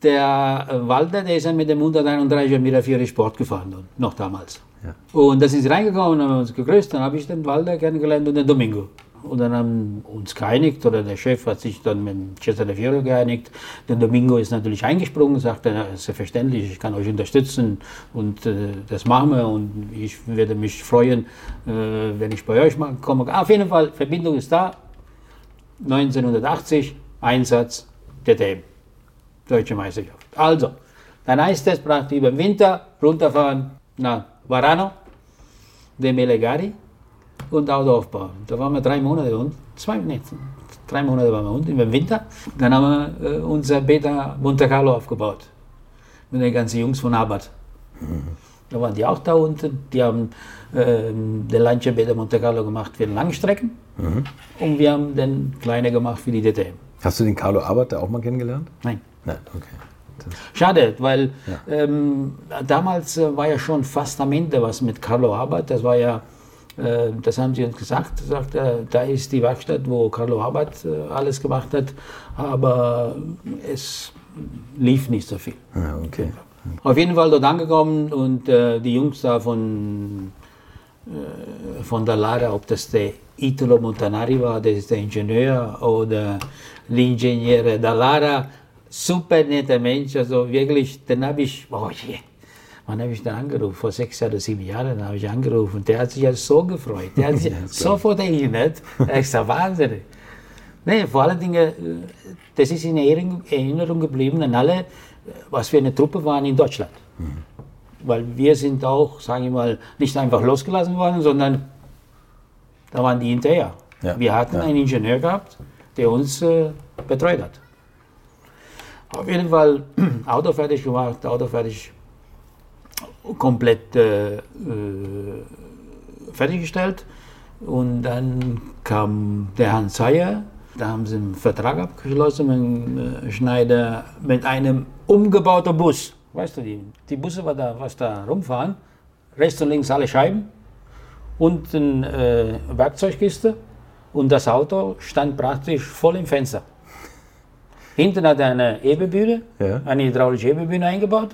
der äh, Walter, der ist ja mit dem 131er Mirafiori Sport gefahren, noch damals. Ja. Und da sind sie reingekommen, haben uns gegrüßt, dann habe ich den Walter kennengelernt und den Domingo. Und dann haben wir uns geeinigt, oder der Chef hat sich dann mit Cesare Fiore geeinigt. Der Domingo ist natürlich eingesprungen, sagte, ja, selbstverständlich, ich kann euch unterstützen und äh, das machen wir und ich werde mich freuen, äh, wenn ich bei euch mal komme. Auf jeden Fall, Verbindung ist da. 1980, Einsatz, DTM deutsche Meisterschaft. Also, dann heißt es praktisch über den Winter runterfahren nach Varano, de Melegari und Auto aufbauen. Da waren wir drei Monate und zwei, nee, drei Monate waren wir unten im Winter. Dann haben wir äh, unser Beta Monte Carlo aufgebaut. Mit den ganzen Jungs von Abat. Mhm. Da waren die auch da unten. Die haben äh, den Lancia Beta Monte Carlo gemacht für den Langstrecken. Mhm. Und wir haben den kleinen gemacht für die DTM. Hast du den Carlo Abat da auch mal kennengelernt? Nein. Nein, okay. Schade, weil ja. ähm, damals äh, war ja schon fast am Ende was mit Carlo Abad. Das war ja, äh, das haben sie uns gesagt, sagt, äh, da ist die Werkstatt, wo Carlo Abad äh, alles gemacht hat, aber es lief nicht so viel. Ja, okay. Auf jeden Fall dort angekommen und äh, die Jungs da von, äh, von der Lara, ob das der Italo Montanari war, das ist der Ingenieur, oder l'Ingegnere da Lara, super netter Mensch, also wirklich, den habe ich, oh je, wann habe ich den angerufen? Vor sechs oder sieben Jahren habe ich angerufen. Der hat sich ja so gefreut. Der hat sich ja, sofort erinnert. Er ist ja wahnsinnig. Nee, vor allen Dingen, das ist in Erinnerung geblieben an alle, was für eine Truppe waren in Deutschland. Mhm. Weil wir sind auch, sage ich mal, nicht einfach losgelassen worden, sondern da waren die hinterher. Ja. Wir hatten ja. einen Ingenieur gehabt, der uns äh, betreut hat. Auf jeden Fall Auto fertig gemacht, Auto fertig, komplett äh, äh, fertiggestellt. Und dann kam der Hans Heyer, da haben sie einen Vertrag abgeschlossen mit dem Schneider mit einem umgebauten Bus. Weißt du, die, die Busse, was da, was da rumfahren, rechts und links alle Scheiben und eine äh, Werkzeugkiste und das Auto stand praktisch voll im Fenster. Hinten hat er eine Hebebühne, Ja. eine hydraulische Hebebühne eingebaut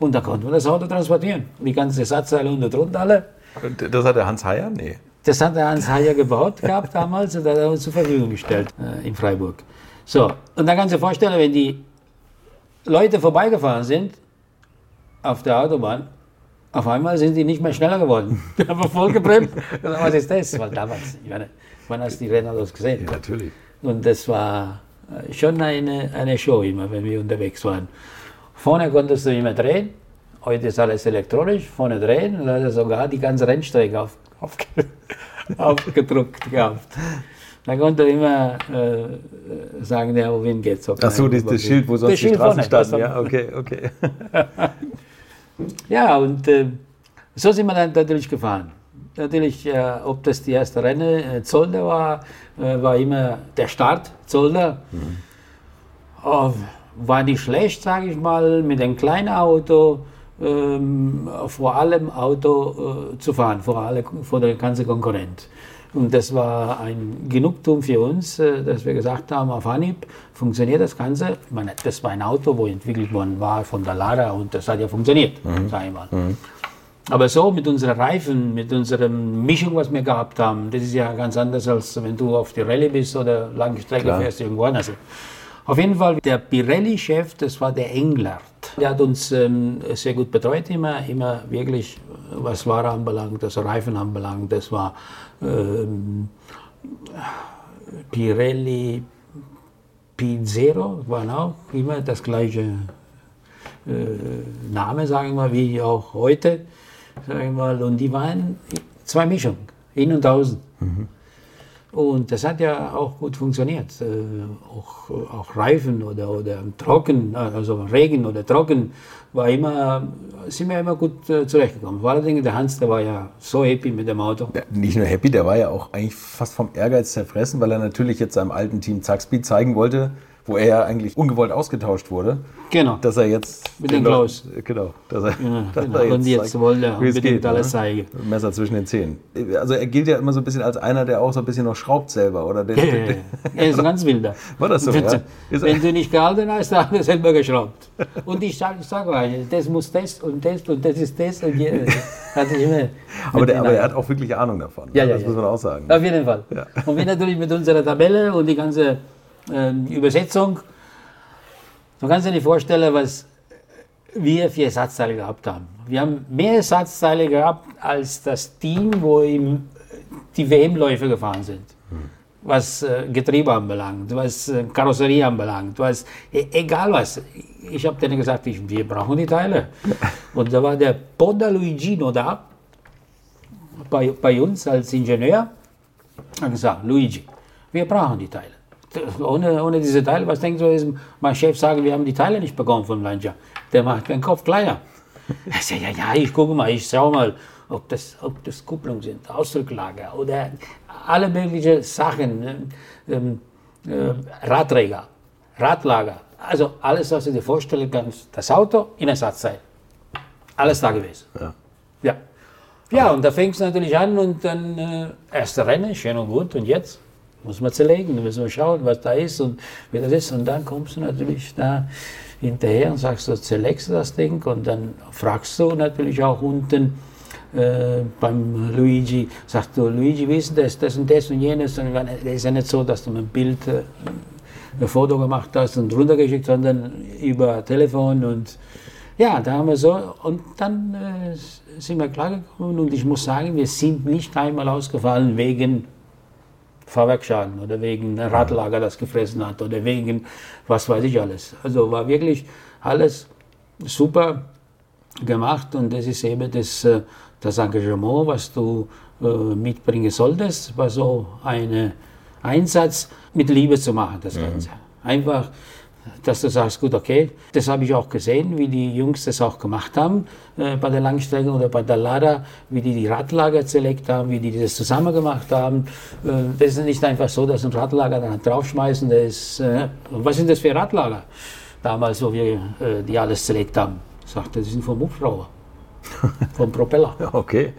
und da konnte man das Auto transportieren. Die ganzen Ersatzteile unten drunter alle. Das hat der Hans Heyer? Nee. Das hat der Hans Heyer gebaut gehabt damals und hat er uns zur Verfügung gestellt äh, in Freiburg. So, und dann kannst du dir vorstellen, wenn die Leute vorbeigefahren sind auf der Autobahn, auf einmal sind die nicht mehr schneller geworden. Die haben voll gebremst. Was ist das? Weil damals, ich meine, wann hast du die Renner das gesehen? Ja, natürlich. Und das war schon eine, eine Show immer, wenn wir unterwegs waren. Vorne konntest du immer drehen. Heute ist alles elektronisch. Vorne drehen. Und da hat er sogar die ganze Rennstrecke auf, auf, aufgedruckt gehabt. Da konnte er immer äh, sagen, ja, wohin geht's? Ach so, das, das Schild, wo sonst die Schild Straßen vorne, das standen. Ja, okay, okay. Ja, und äh, so sind wir dann natürlich gefahren. Natürlich, äh, ob das die erste Renne äh, Zolder war, äh, war immer der Start Zolder. Oh, war nicht schlecht, sage ich mal, mit einem kleinen Auto, ähm, vor allem Auto äh, zu fahren, vor, alle, vor der ganzen Konkurrent. Und das war ein Genugtuung für uns, äh, dass wir gesagt haben, auf Anhieb funktioniert das Ganze. Ich meine, das war ein Auto, wo entwickelt worden war von der Lara und das hat ja funktioniert, sage ich mal. Aber so mit unseren Reifen, mit unserer Mischung, was wir gehabt haben, das ist ja ganz anders, als wenn du auf die Rallye bist oder lange Strecke Klar. fährst irgendwo anders. Auf jeden Fall, der Pirelli-Chef, das war der Englert. Der hat uns ähm, sehr gut betreut, immer, immer wirklich, was Ware anbelangt, das Reifen anbelangt. Das war ähm, Pirelli P0, waren auch immer das gleiche äh, Name, sagen wir mal, wie auch heute. Sagen wir mal. Und die waren zwei Mischungen, in und außen. Und das hat ja auch gut funktioniert. Äh, auch, auch Reifen oder, oder Trocken, also Regen oder Trocken, war immer, sind wir immer gut äh, zurechtgekommen. Vor allen Dingen der Hans, der war ja so happy mit dem Auto. Ja, nicht nur happy, der war ja auch eigentlich fast vom Ehrgeiz zerfressen, weil er natürlich jetzt seinem alten Team Zackspeed zeigen wollte, wo er ja eigentlich ungewollt ausgetauscht wurde, Genau. dass er jetzt Mit dem den Klaus. Genau, dass er, Ja, dass genau. er Und jetzt zeigt, wollte er unbedingt geht, alles ne? zeigen. Messer zwischen den Zähnen. Also er gilt ja immer so ein bisschen als einer, der auch so ein bisschen noch schraubt selber, oder? Der, Ja, er ist ein ganz wilder. War das so, Wenn, ja? Wenn du nicht gehalten hast, dann hat er selber geschraubt. Und ich sage sag euch, das muss das und das und das ist das und je, hatte ich immer. aber, der, aber er hat auch wirklich Ahnung davon. Ja, ja, das muss man auch sagen. Auf jeden Fall. Und wir natürlich mit unserer Tabelle und die ganze ähm, Übersetzung, du kannst dir nicht vorstellen, was wir für Ersatzteile gehabt haben. Wir haben mehr Ersatzteile gehabt als das Team, wo ihm die WM-Läufe gefahren sind. Was äh, Getriebe anbelangt, was äh, Karosserie anbelangt, was, e egal was. Ich habe denen gesagt, ich, wir brauchen die Teile. Und da war der Poda Luigino da, bei, bei uns als Ingenieur, hat gesagt, Luigi, wir brauchen die Teile. Ohne, ohne diese Teile, was denkst du, ist mein Chef sagen, wir haben die Teile nicht bekommen vom Lancia. Der macht den Kopf kleiner. Ich sage, ja, ja, ich gucke mal, ich schau mal, ob das, ob das Kupplung sind, Ausdrucklager oder alle möglichen Sachen, ne? ähm, äh, Radträger, Radlager, also alles, was du dir vorstellen kannst, das Auto in Ersatzteil. Alles da gewesen. Ja. Ja. Ja, und da fängt es natürlich an und dann äh, erste Rennen, schön und gut. Und jetzt muss man zerlegen, müssen wir schauen, was da ist und wie das ist. Und dann kommst du natürlich da hinterher und sagst, du zerlegst du das Ding und dann fragst du natürlich auch unten äh, beim Luigi, sagst du, Luigi, wie ist das, das und das und jenes. Und dann ist ja nicht so, dass du dem Bild äh, ein Foto gemacht hast und runtergeschickt, sondern über Telefon und ja, da haben wir so und dann äh, sind wir klargekommen und ich muss sagen, wir sind nicht einmal ausgefallen wegen Fahrwerksschaden oder wegen Radlager, das gefressen hat oder wegen was weiß ich alles. Also war wirklich alles super gemacht und das ist eben das, äh, das Engagement, was du äh, mitbringen solltest, war so ein Einsatz mit Liebe zu machen, das Ganze. Einfach dass du sagst, gut, okay, das habe ich auch gesehen, wie die Jungs das auch gemacht haben äh, bei der Langstrecke oder bei der Lada, wie die die Radlager zerlegt haben, wie die das zusammen gemacht haben. Äh, das ist nicht einfach so, dass ein Radlager dann draufschmeißen, das ist, äh, was sind das für Radlager? Damals, wo wir äh, die alles zerlegt haben. Ich sagte, die sind vom Hubschrauber, vom Propeller. Okay.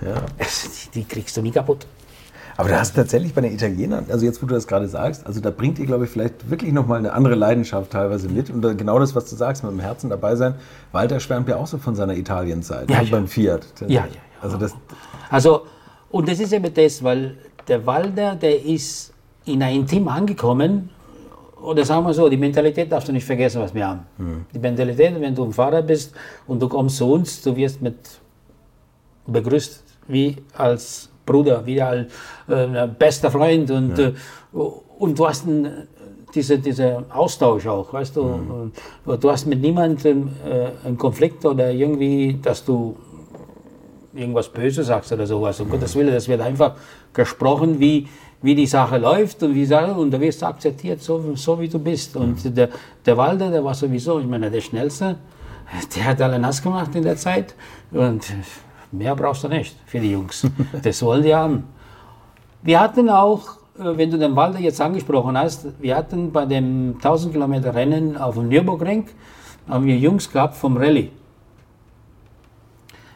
Ja. Die, die kriegst du nie kaputt. Aber du hast tatsächlich bei den Italienern, also jetzt, wo du das gerade sagst, also da bringt ihr, glaube ich, vielleicht wirklich nochmal eine andere Leidenschaft teilweise mit. Und genau das, was du sagst, mit dem Herzen dabei sein. Walter schwärmt ja auch so von seiner Italienzeit, Ja, ne, ja. beim Fiat. Ja, ja, ja. Also das, Also, und das ist eben das, weil der Walder, der ist in ein Team angekommen, oder sagen wir so, die Mentalität darfst du nicht vergessen, was wir haben. Die Mentalität, wenn du ein Fahrer bist und du kommst zu uns, du wirst mit begrüßt wie als Bruder, wie als äh, bester Freund und, äh, und du hast einen, diese, diese Austausch auch, weißt du, und du hast mit niemandem äh, einen Konflikt oder irgendwie, dass du irgendwas Böses sagst oder sowas. Um Gottes Willen, das wird einfach gesprochen, wie, wie die Sache läuft und wie Sache, und da wirst du akzeptiert, so, so wie du bist. Und der, der Walder, der war sowieso, ich meine, der Schnellste, der hat alle nass gemacht in der Zeit. Und mehr brauchst du nicht für die Jungs. Das wollen die haben. Wir hatten auch, äh, wenn du den Walder jetzt angesprochen hast, wir hatten bei dem 1000 Kilometer Rennen auf dem Nürburgring, haben wir Jungs gehabt vom Rallye.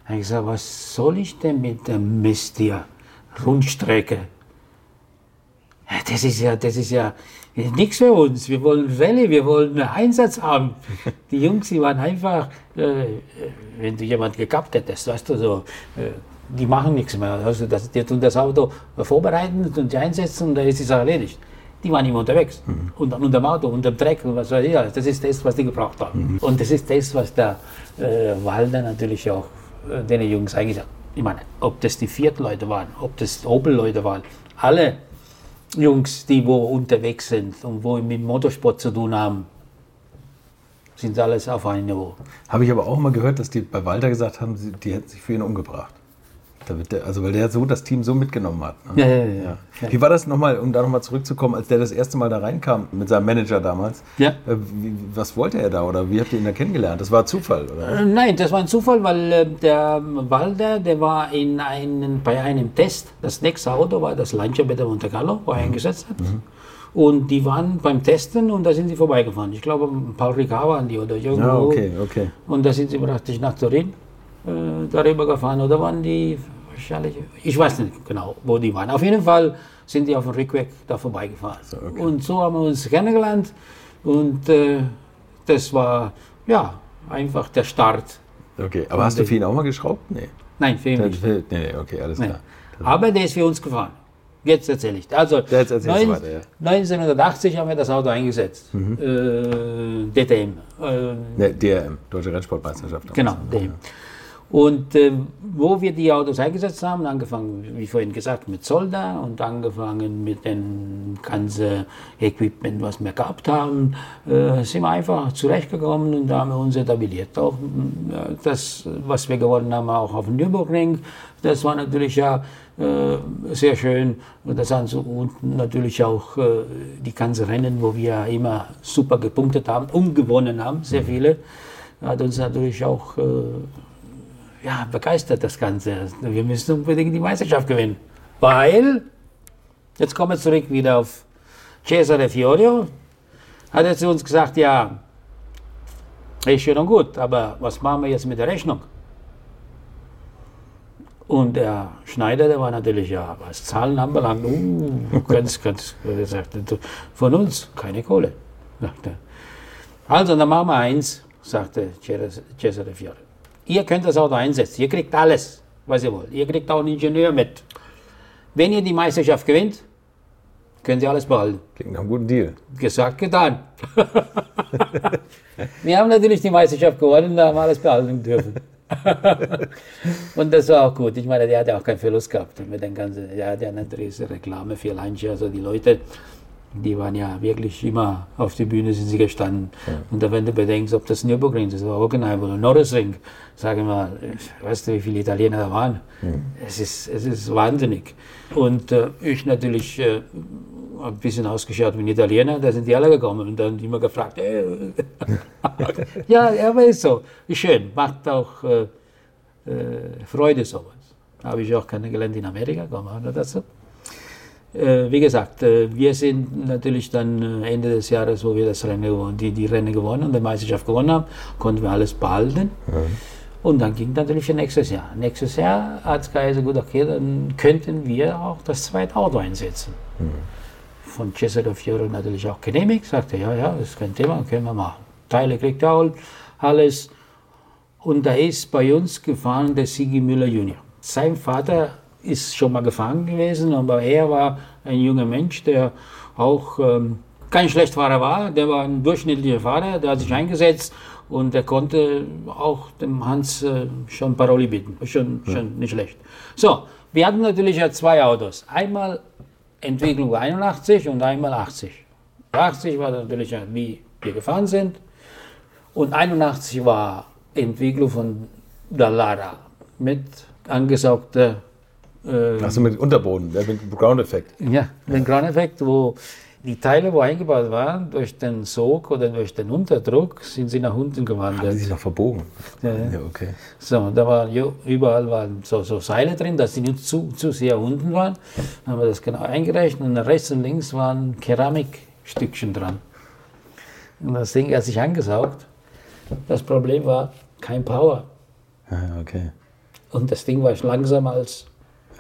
Ich gesagt, was soll ich denn mit dem Mist hier? Rundstrecke. Ja, das ist ja, das ist ja nichts für uns. Wir wollen Rallye, wir wollen einen Einsatz haben. Die Jungs, die waren einfach, äh, wenn du jemand gekappt hättest, weißt du, so, äh, die machen nichts mehr. Also das, die tun das Auto vorbereiten und die einsetzen und da ist es erledigt. Die waren immer unterwegs. Und dann unter dem Auto, unter dem Dreck und was weiß ich alles. Das ist das, was die gebraucht haben. Und das ist das, was der äh, Walder natürlich auch äh, den Jungs eigentlich. Ich meine, ob das die Fiat-Leute waren, ob das Opel-Leute waren, alle Jungs, die wo unterwegs sind und wo mit Motorsport zu tun haben, sind alles auf einem Niveau. habe ich aber auch mal gehört, dass die bei Walter gesagt haben, die hätten sich für ihn umgebracht. Da wird der, also weil der so das Team so mitgenommen hat. Ne? Ja, ja, ja. Ja. Wie war das nochmal, um da nochmal zurückzukommen, als der das erste Mal da reinkam mit seinem Manager damals? Ja. Äh, Wie, was wollte er da oder wie habt ihr ihn da kennengelernt? Das war Zufall, oder? Äh, Nein, das war ein Zufall, weil äh, der Walder, der war in einen, bei einem Test. Das nächste Auto war das Lancia Beta Monte Carlo, wo er eingesetzt hat. Und die waren beim Testen und da sind sie vorbeigefahren. Ich glaube, Paul Ricard waren die oder irgendwo. Ja, okay, okay. Und da sind sie praktisch nach Turin darüber gefahren. Oder waren die wahrscheinlich, ich weiß nicht genau, wo die waren. Auf jeden Fall sind die auf dem Rückweg da vorbeigefahren. okay. Und so haben wir uns kennengelernt. Und äh, das war, ja, einfach der Start. Okay, aber hast du für ihn auch mal geschraubt? Nee. Nein, für ihn nicht. nee, nee, okay, alles Nein. klar. Aber der ist für uns gefahren. Jetzt erzähle ich. Also Jetzt neun- weiter, ja. 1980 haben wir das Auto eingesetzt. Mhm. Äh, DTM. Äh, Nee, DRM, Deutsche Rennsportmeisterschaft. Genau, dem. Und äh, wo wir die Autos eingesetzt haben, angefangen, wie vorhin gesagt, mit Solda und angefangen mit dem ganzen Equipment, was wir gehabt haben, äh, sind wir einfach zurechtgekommen und da haben wir uns etabliert. Auch äh, das, was wir gewonnen haben, auch auf dem Nürburgring, das war natürlich ja äh, sehr schön. Und das so, und natürlich auch äh, die ganzen Rennen, wo wir immer super gepunktet haben und gewonnen haben, sehr viele hat uns natürlich auch äh, ja, begeistert, das Ganze. Wir müssen unbedingt die Meisterschaft gewinnen. Weil, jetzt kommen wir zurück wieder auf Cesare Fiorio, hat er zu uns gesagt, ja, ist schön und gut, aber was machen wir jetzt mit der Rechnung? Und der Schneider, der war natürlich, ja, was Zahlen anbelangt, uh, ganz, ganz, du, von uns keine Kohle. Sagte er. Also, dann machen wir eins, sagte Cesare Cesare Fiore. Ihr könnt das Auto einsetzen, ihr kriegt alles, was ihr wollt. Ihr kriegt auch einen Ingenieur mit. Wenn ihr die Meisterschaft gewinnt, könnt ihr alles behalten. Klingt nach einem guten Deal. Gesagt, getan. wir haben natürlich die Meisterschaft gewonnen, da haben wir alles behalten dürfen. und das war auch gut. Ich meine, der hat ja auch keinen Verlust gehabt mit den ganzen, der hat ja natürlich diese Reklame für Lancia, also die Leute, die waren ja wirklich immer auf die Bühne sind sie gestanden. Und da wenn du bedenkst, ob das Nürburgring, das war Hockenheim oder Norrisring, sage mal, weißt du, wie viele Italiener da waren? Es, ist, es ist wahnsinnig. Und äh, ich natürlich äh, ein bisschen ausgeschaut wie ein Italiener, da sind die alle gekommen und dann immer gefragt, äh, ja, aber ist so, ist schön, macht auch äh, äh, Freude sowas. Habe ich auch kennengelernt in Amerika, kommen wir dazu. Äh, wie gesagt, äh, wir sind natürlich dann äh, Ende des Jahres, wo wir das Rennen gewonnen, die, die Rennen gewonnen und die Meisterschaft gewonnen haben, konnten wir alles behalten. Mhm. Und dann ging natürlich für nächstes Jahr. Nächstes Jahr hat es geheißen, gut, okay, dann könnten wir auch das zweite Auto einsetzen. Mhm. Von Cesare Fiore natürlich auch genehmigt, sagte, ja, ja, das ist kein Thema, können wir machen. Teile kriegt er alles. Und da ist bei uns gefahren der Sigi Müller Junior. Sein Vater ist schon mal gefahren gewesen, aber er war ein junger Mensch, der auch ähm, kein Schlechtfahrer war, der war ein durchschnittlicher Fahrer, der hat sich eingesetzt und er konnte auch dem Hans äh, schon Paroli bieten. Schon, ja. schon nicht schlecht. So, wir hatten natürlich ja zwei Autos. Einmal Entwicklung 81 und einmal 80. 80 war natürlich wie wir gefahren sind. Und 81 war Entwicklung von Dallara mit angesaugter äh, Achso, mit Unterboden, mit Ground-Effekt. Ja, mit Ground-Effekt, wo die Teile, wo eingebaut waren, durch den Sog oder durch den Unterdruck, sind sie nach unten gewandert. Haben sie sich noch verbogen? Ja, ja. okay. So, da waren überall waren so, so Seile drin, dass sie nicht zu, zu sehr unten waren. Dann haben wir das genau eingerechnet und rechts und links waren Keramikstückchen dran. Und das Ding hat sich angesaugt. Das Problem war kein Power. Ah, okay. Und das Ding war langsamer als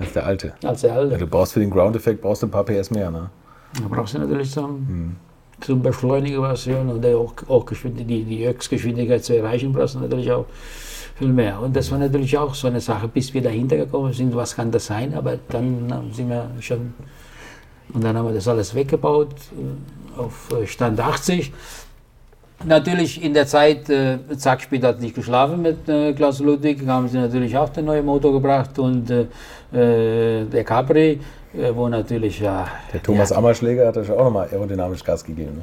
als der alte. Als der alte. du brauchst für den Ground-Effekt brauchst ein paar PS mehr, ne? Da brauchst du natürlich zum, hm. zum Beschleunigerversion und auch, auch die, die Höchstgeschwindigkeit zu erreichen, brauchst du natürlich auch viel mehr. Und das war natürlich auch so eine Sache, bis wir dahinter gekommen sind, was kann das sein, aber dann sind wir schon, und dann haben wir das alles weggebaut äh, auf Stand 80 Natürlich in der Zeit, äh, Zack später hat nicht geschlafen mit äh, Klaus Ludwig, haben sie natürlich auch den neuen Motor gebracht und äh, äh der Capri, äh, wo natürlich ja. Der Thomas ja, Ammerschläger hat ja schon auch nochmal aerodynamisch Gas gegeben.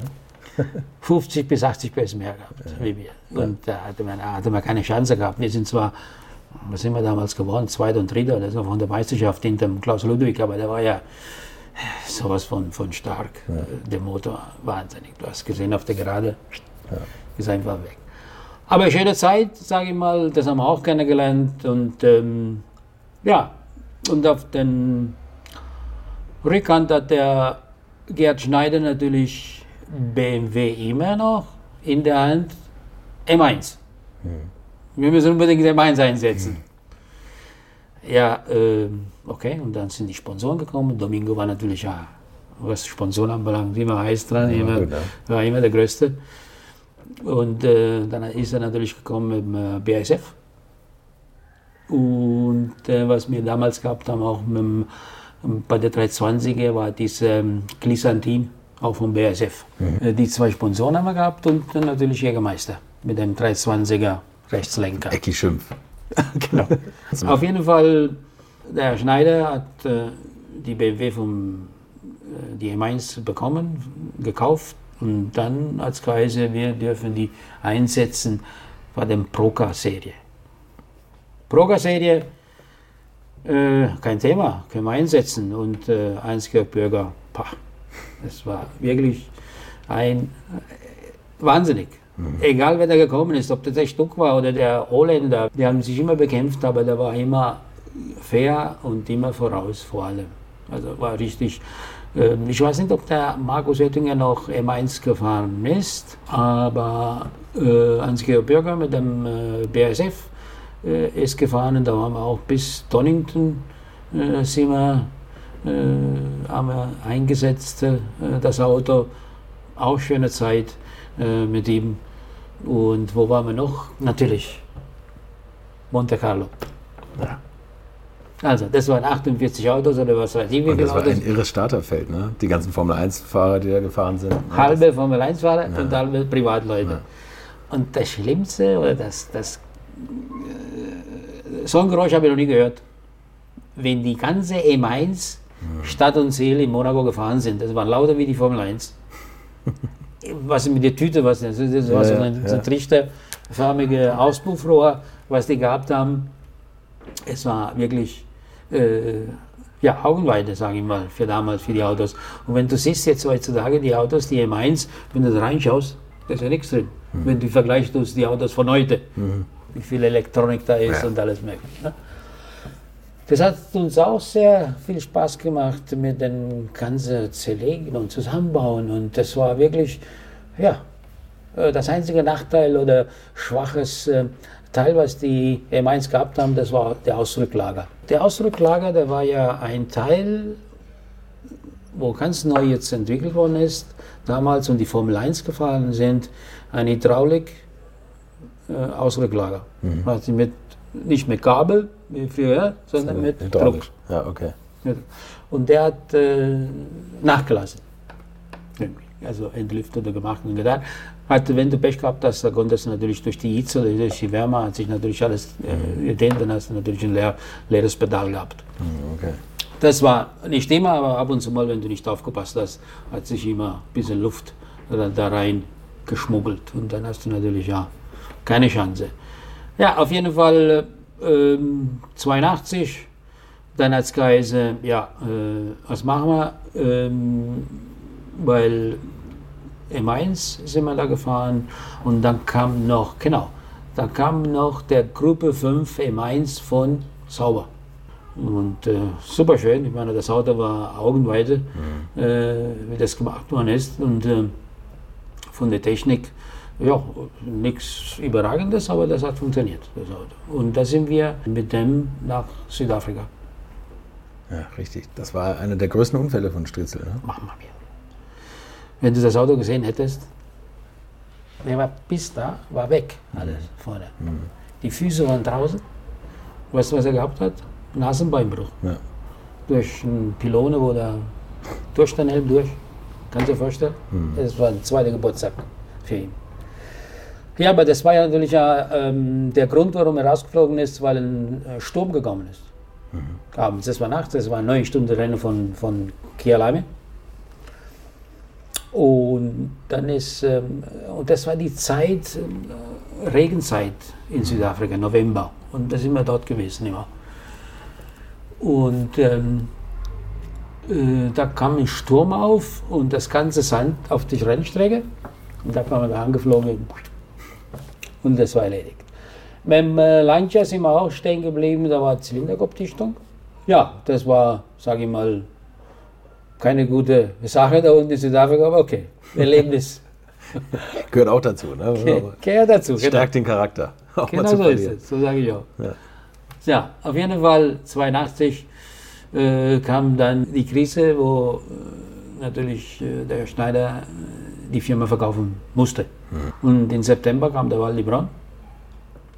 Ne? 50 bis 80 PS mehr gehabt, ja. wie wir. Und da hatte man, hatte man keine Chance gehabt. Wir sind zwar, was sind wir damals geworden, Zweiter und Dritter, das war von der Meisterschaft hinter Klaus Ludwig, aber der war ja sowas von, von stark, ja. der Motor, wahnsinnig. Du hast gesehen auf der Gerade ja. Ist einfach weg. Aber schöne Zeit, sage ich mal, das haben wir auch kennengelernt. Und ähm, ja, und auf den Rückhand hat der Gerd Schneider natürlich BMW immer noch in der Hand M1. Hm. Wir müssen unbedingt M1 einsetzen. Hm. Ja, äh, okay, und dann sind die Sponsoren gekommen. Domingo war natürlich ja, was Sponsoren anbelangt, immer heiß dran, immer, gut, ja. war immer der Größte. Und äh, dann ist er natürlich gekommen mit dem äh, BASF. Und äh, was wir damals gehabt haben, auch mit dem, bei der 320er, war dieses ähm, Glysan-Team, auch vom BASF. Mhm. Äh, die zwei Sponsoren haben wir gehabt und dann natürlich Jägermeister mit dem 320er Rechtslenker. Ecki Schimpf. genau. Auf jeden Fall, der Herr Schneider hat äh, die BMW vom äh, die M1 bekommen, gekauft und dann als Kreise, wir dürfen die einsetzen bei der Proca-Serie. Proca-Serie, äh, kein Thema, können wir einsetzen. Und äh, Einsgerd Bürger, pah, das war wirklich ein äh, wahnsinnig. Mhm. Egal wer da gekommen ist, ob das der Stuck war oder der Holländer, die haben sich immer bekämpft, aber der war immer fair und immer voraus vor allem. Also war richtig ich weiß nicht, ob der Markus Oettinger noch M1 gefahren ist, aber äh, Hans-Georg Bürger mit dem äh, BASF äh, ist gefahren. Und da haben wir auch bis Donington äh, sind wir, äh, haben wir eingesetzt, äh, das Auto. Auch schöne Zeit äh, mit ihm. Und wo waren wir noch? Natürlich Monte Carlo. Ja. Also, das waren 48 Autos oder was weiß ich, wie viele Autos. Das war ein irres Starterfeld, ne? Die ganzen Formel-1-Fahrer, die da gefahren sind. Halbe Formel-1-Fahrer ja. und halbe Privatleute. Ja. Und das Schlimmste, oder das, das äh, so ein Geräusch habe ich noch nie gehört. Wenn die ganze M1 ja. Stadt und Seele in Monaco gefahren sind, das war lauter wie die Formel 1. was mit der Tüte, was das, das war so ein, so ein trichterförmige Auspuffrohr, was die gehabt haben. Es war wirklich äh, Ja, Augenweide, sage ich mal, für damals, für die Autos. Und wenn du siehst jetzt heutzutage die Autos, die M1, wenn du da reinschaust, da ist ja nichts drin. Mhm. Wenn du vergleichst du die Autos von heute, mhm. wie viel Elektronik da ist ja. und alles mögliche. Ne? Das hat uns auch sehr viel Spaß gemacht mit dem ganzen Zerlegen und Zusammenbauen. Und das war wirklich, ja, äh, das einzige Nachteil oder schwaches äh, Teil, was die M1 gehabt haben, das war der Ausrücklager. Der Ausrücklager, der war ja ein Teil, wo ganz neu jetzt entwickelt worden ist, damals und die Formel 1 gefahren sind, ein Hydraulik äh. Mhm. Also mit, nicht mit Kabel wie früher, sondern so, mit Druck. Ja, okay. Und der hat äh, nachgelassen. Also entlüftet oder gemacht und getan. Hat, wenn du Pech gehabt hast, dann konntest du natürlich durch die Hitze, durch die Wärme, hat sich natürlich alles äh, gedehnt, dann hast du natürlich ein leer, leeres Pedal gehabt. Mhm, okay. Das war nicht immer, aber ab und zu mal, wenn du nicht aufgepasst hast, hat sich immer ein bisschen Luft da rein geschmuggelt. Und dann hast du natürlich ja keine Chance. Ja, auf jeden Fall äh, 82. Dann hat es geheißen, ja, äh, was machen wir? Ähm, weil M1 sind wir da gefahren und dann kam noch, genau, da kam noch der Gruppe 5 M1 von Sauber. Und äh, super schön, ich meine, das Auto war Augenweite, mhm. äh, wie das gemacht worden ist. Und äh, von der Technik, ja, nichts Überragendes, aber das hat funktioniert, das Auto. Und da sind wir mit dem nach Südafrika. Ja, richtig. Das war einer der größten Unfälle von Stritzel. Ne? Machen wir. Wenn du das Auto gesehen hättest, der war bis da, war weg, alles vorne. Mhm. Die Füße waren draußen. Weißt du, was er gehabt hat? Nasenbeinbruch. Ja. Durch einen Pylone, wo der durch den Helm durch. Kannst du dir vorstellen? Mhm. Das war der zweite Geburtstag für ihn. Ja, aber das war ja natürlich ja, ähm, der Grund, warum er rausgeflogen ist, weil ein äh, Sturm gekommen ist. Mhm. Abends, das war nachts, das war eine neun Stunden Rennen von, von Kialame. Und dann ist, ähm, und das war die Zeit, äh, Regenzeit in Südafrika, November. Und da sind wir dort gewesen immer. Und ähm, äh, da kam ein Sturm auf und das ganze Sand auf die Rennstrecke. Und da kam man da angeflogen und das war erledigt. Beim äh, Lancia sind wir auch stehen geblieben, da war Zylinderkopfdichtung. Ja, das war, sage ich mal, keine gute Sache da unten in Südafrika, aber okay, Erlebnis. Gehört auch dazu, ne? Ge gehört dazu. Stärkt genau. den Charakter. Auch genau so ist es, so sage ich auch. Ja. ja, auf jeden Fall 82 äh, kam dann die Krise, wo äh, natürlich äh, der Schneider äh, die Firma verkaufen musste. Mhm. Und im September kam der Waldi Braun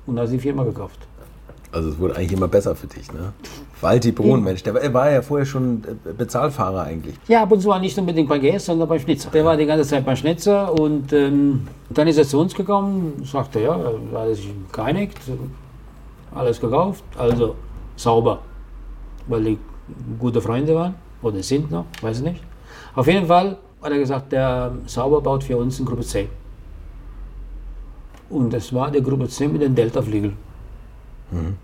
und hat die Firma gekauft. Also es wurde eigentlich immer besser für dich, ne? Walti Brun, Mensch, der war ja vorher schon äh, Bezahlfahrer eigentlich. Ja, ab und zu war nicht unbedingt bei GS, sondern bei Schnitzer. Der war die ganze Zeit bei Schnitzer und ähm, dann ist er zu uns gekommen, sagte, ja, er hat sich geeinigt, alles gekauft, also sauber, weil die gute Freunde waren oder sind noch, weiß ich nicht. Auf jeden Fall hat er gesagt, der Sauber baut für uns eine Gruppe C. Und das war die Gruppe C mit den Delta-Flügeln. Mhm.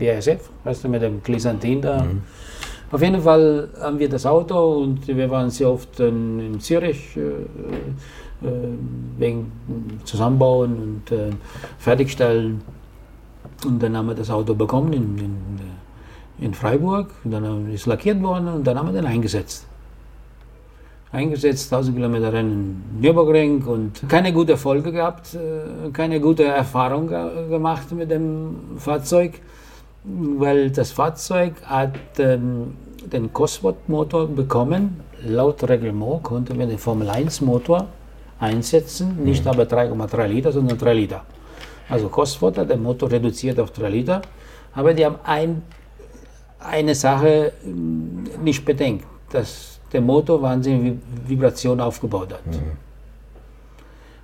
BASF, weißt du, mit dem Glysantin da. Mhm. Auf jeden Fall haben wir das Auto und wir waren sehr oft in, in Zürich äh, äh, wegen Zusammenbauen und äh, Fertigstellen. Und dann haben wir das Auto bekommen in, in, in Freiburg. Und dann ist es lackiert worden und dann haben wir den eingesetzt eingesetzt, 1000 Kilometer Rennen Nürburgring und keine gute Erfolge gehabt, äh, keine gute Erfahrung gemacht mit dem Fahrzeug, weil das Fahrzeug hat ähm, den Cosworth-Motor bekommen. Laut Reglement konnte man den Formel 1-Motor einsetzen, nicht mhm. aber 3,3 Liter, sondern 3 Liter. Also Cosworth hat den Motor reduziert auf 3 Liter, aber die haben ein, eine Sache ähm, nicht bedenkt. Das der Motor wahnsinnige Vibration aufgebaut hat. Mhm.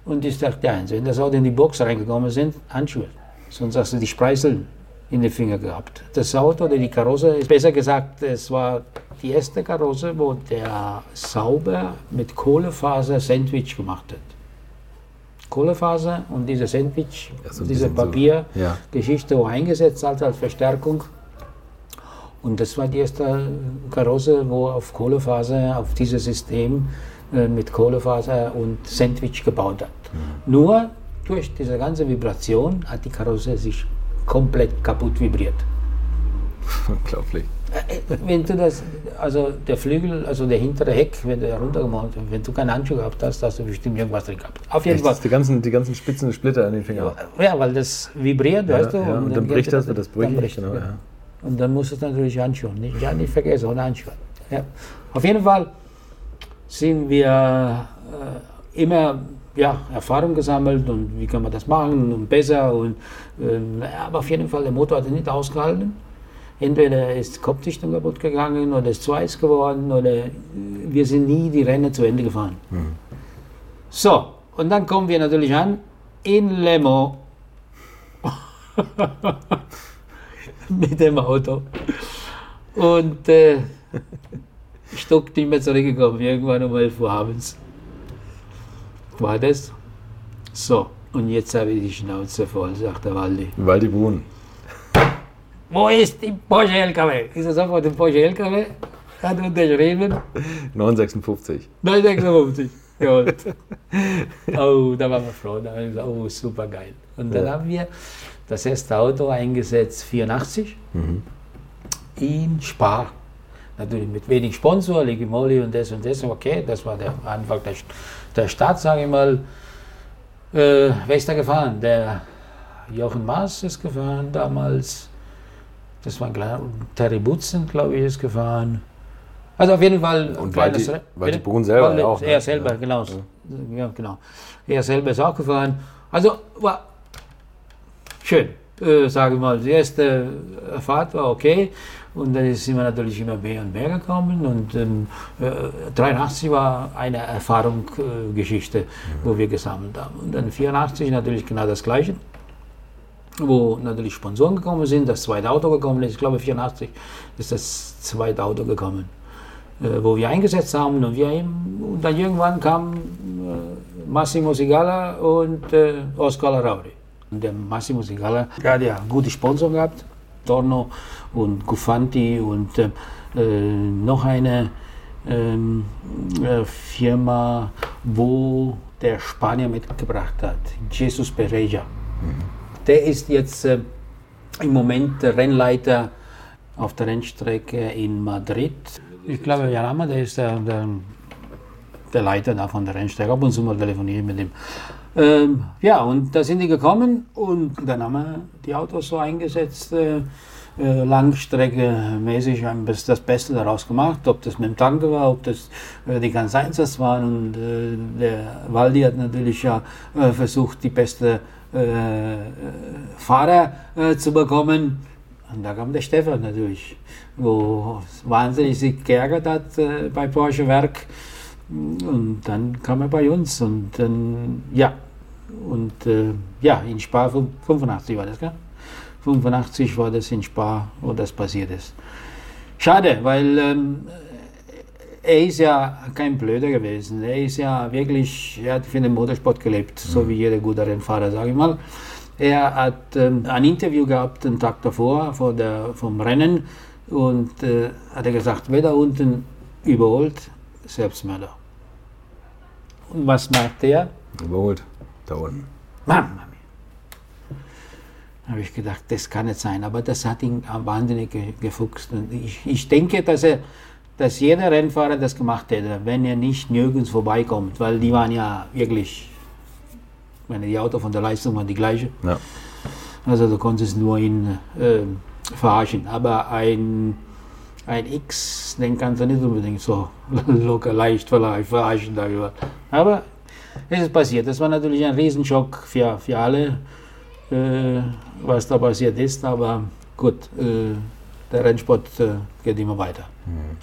Und ich dachte, ja, wenn das Auto in die Box reingekommen sind, Handschuhe. Sonst hast du die Spreiseln in den Finger gehabt. Das Auto oder die Karosse, besser gesagt, es war die erste Karosse, wo der sauber mit Kohlefaser Sandwich gemacht hat. Kohlefaser und diese Sandwich, also diese Papiergeschichte, ja. wo eingesetzt hat als Verstärkung. Und das war die erste Karosse, wo auf Kohlefaser, auf dieses System äh, mit Kohlefaser und Sandwich gebaut hat. Mhm. Nur durch diese ganze Vibration hat die Karosse sich komplett kaputt vibriert. Unglaublich. Äh, wenn du das, also der Flügel, also der hintere Heck, wenn du runtergemacht wenn du keinen Handschuh gehabt hast, hast du bestimmt irgendwas drin gehabt. Auf jeden Echt? Fall. Die ganzen, die ganzen spitzen Splitter an den Fingern. Ja, weil das vibriert, ja, weißt du. Ja, und, und, dann, bricht das, das bricht. bricht, genau, ja. Und dann musst du natürlich Handschuhe. Nicht, ja, nicht vergessen, ohne Handschuhe. Ja. Auf jeden Fall sind wir äh, immer ja, Erfahrung gesammelt und wie kann man das machen und besser. Und, äh, aber auf jeden Fall, der Motor hat nicht ausgehalten. Entweder ist die Kopfdichtung kaputt gegangen oder ist zu heiß geworden oder wir sind nie die Rennen zu Ende gefahren. Mhm. So, und dann kommen wir natürlich an in Lemo mit dem Auto. Und äh, Stock nicht mehr zurückgekommen, irgendwann um 11 Uhr abends. War das? So, und jetzt habe ich die Schnauze voll, sagt der Waldi. Waldi Brun. Wo ist die Porsche LKW? Ist er sofort im Porsche LKW? Hat unterschrieben. 956. 956. Gut. oh, da waren wir froh. Da haben wir gesagt, oh, super geil. Und dann ja. haben wir das erste Auto eingesetzt, 84, mhm. in Spar. Natürlich mit wenig Sponsor, Legimoli und das und das. Okay, das war der Anfang der, der Start, sage ich mal. Äh, wer ist da gefahren? Der Jochen Maas ist gefahren damals. Das war klar. Terry Butzen, glaube ich, ist gefahren. Also auf jeden Fall. Und weil die, weil die Brun selber weil, auch. Er ne? selber, ja. genau. Ja, genau. Er selber ist auch gefahren. Also war schön, äh, sage ich mal. Die erste Fahrt war okay. Und dann sind wir natürlich immer mehr und mehr gekommen. Und ähm, äh, 83 war eine Erfahrungsgeschichte, äh, mhm. wo wir gesammelt haben. Und dann 84 natürlich genau das Gleiche wo natürlich Sponsoren gekommen sind, das zweite Auto gekommen ist. Ich glaube, 84 ist das zweite Auto gekommen, äh, wo wir eingesetzt haben. Und, wir, und dann irgendwann kam äh, Massimo Sigala und äh, Oscar Rauri. Und der Massimo Sigala hat ja gute Sponsoren gehabt, Torno und Gufanti und äh, äh, noch eine ähm, äh, Firma, wo der Spanier mitgebracht hat, Jesus Pereja. Mhm. Der ist jetzt äh, im Moment der Rennleiter auf der Rennstrecke in Madrid. Ich glaube, Janama, der ist der, der, der, Leiter da von der Rennstrecke. Ab und zu mal telefoniere mit ihm. Ähm, ja, und da sind die gekommen und dann haben wir die Autos so eingesetzt. Äh, äh, Langstrecke-mäßig haben wir das Beste daraus gemacht, ob das mit dem Tanke war, ob das äh, die ganz Einsatz waren. Und äh, der Waldi hat natürlich ja äh, versucht, die beste äh, Fahrer zu bekommen. Und da kam der Stefan natürlich, wo wahnsinnig sich geärgert hat bei Porsche Werk. Und dann kam er bei uns und dann, ja, und äh, ja, in Spa 85 war das, gell? 85 war das in Spa, wo das passiert ist. Schade, weil ähm, er ist ja kein Blöder gewesen. Er ist ja wirklich, er hat für den Motorsport gelebt, mhm. so wie jeder gute Rennfahrer, sage ich mal. Er hat ähm, ein Interview gehabt den Tag davor, vor der, vom Rennen, und äh, hat er gesagt, wer da unten überholt, Selbstmörder. Und was macht er? Überholt, da unten. Mama habe ich gedacht, das kann nicht sein, aber das hat ihn wahnsinnig gefuchst. Und ich, ich denke, dass er dass jeder Rennfahrer das gemacht hätte, wenn er nicht nirgends vorbeikommt, weil die waren ja wirklich, ich meine, die Autos von der Leistung waren die gleiche. Ja. Also du konntest nur ihn äh, verarschen. Aber ein, ein X, den kannst du nicht unbedingt so locker leicht verarschen. Darüber. Aber es ist passiert. Das war natürlich ein Riesenschock für, für alle, äh, was da passiert ist. Aber gut, äh, der Rennsport äh, geht immer weiter. Mhm.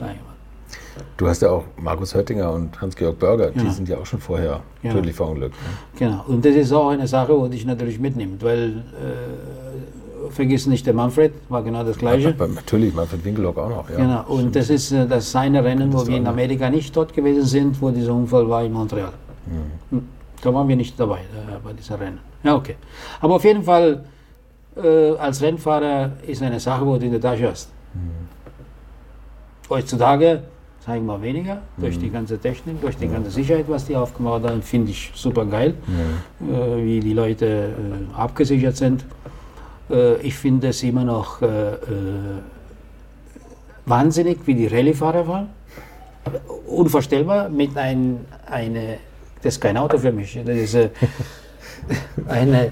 Du hast ja auch Markus Höttinger und Hans-Georg Berger, genau. die sind ja auch schon vorher genau. tödlich verunglückt. Ne? Genau, und das ist auch eine Sache, die dich natürlich mitnimmt, weil äh, vergiss nicht, der Manfred war genau das Gleiche. Ja, natürlich, Manfred Winkelhock auch noch. Ja, genau, und stimmt. das ist äh, das seine Rennen, wo wir in Amerika nicht dort gewesen sind, wo dieser Unfall war in Montreal. Hm, da waren wir nicht dabei, äh, bei dieser Rennen. Ja, okay. Aber auf jeden Fall, äh, als Rennfahrer ist eine Sache, wo du in der Tasche hast. Mhm. Heutzutage zeigen wir weniger durch die ganze Technik, durch die ganze Sicherheit, was die aufgebaut haben, finde ich super geil, äh, wie die Leute äh, abgesichert sind. Äh, ich finde es immer noch äh, wahnsinnig, wie die Rallye-Fahrer fahren. Unvorstellbar mit ein, eine, das ist kein Auto für mich, das ist äh, eine,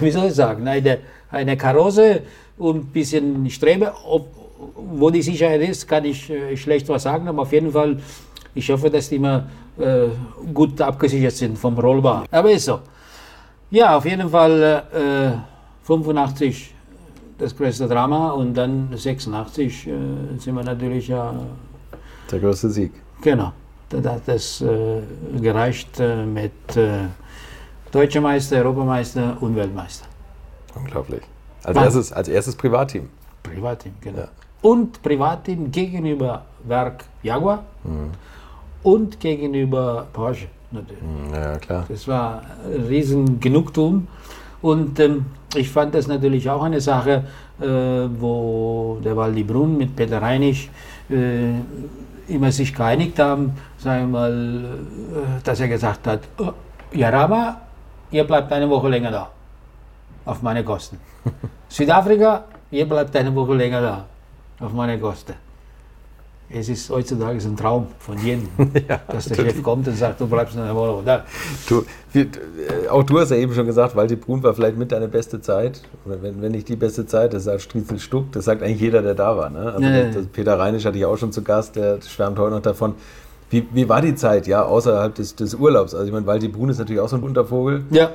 wie soll ich sagen, eine, eine Karosse und ein bisschen Strebe. Ob, wo die Sicherheit ist, kann ich äh, schlecht was sagen, aber auf jeden Fall, ich hoffe, dass die immer äh, gut abgesichert sind vom Rollbar. Aber ist so. Ja, auf jeden Fall äh, 85 das größte Drama und dann 86 äh, sind wir natürlich ja, Der größte Sieg. genau, da hat das äh, gereicht äh, mit äh, Deutscher Meister, Europameister und Weltmeister. Unglaublich. Als erstes, als erstes Privatteam. Privatteam, genau. Ja. Und Privatteam gegenüber Werk Jaguar und gegenüber Porsche natürlich. Ja, klar. Das war ein riesen Genugtuung. Und ähm, ich fand das natürlich auch eine Sache, äh, wo der Waldi Brunn mit Peter Reinig äh, immer sich geeinigt haben, sagen wir mal, äh, dass er gesagt hat, oh, Jarama, ihr bleibt eine Woche länger da, auf meine Kosten. Südafrika, ihr bleibt eine Woche länger da, auf meine Kosten. Es ist heutzutage ein Traum von jedem, dass der Chef kommt und sagt, du bleibst eine Woche da. Du, wir, äh, auch du hast ja eben schon gesagt, Walti Brun war vielleicht mit deine beste Zeit. Oder wenn, wenn nicht die beste Zeit, das sagt Striezel Stuck, das sagt eigentlich jeder, der da war. Ne? Also Ja, ja, das, ja. das Peter Reinisch hatte ich auch schon zu Gast, der schwärmt heute noch davon. Wie, wie war die Zeit, ja, außerhalb des, des Urlaubs? Also ich meine, Walti Brun ist natürlich auch so ein bunter Vogel. Ja,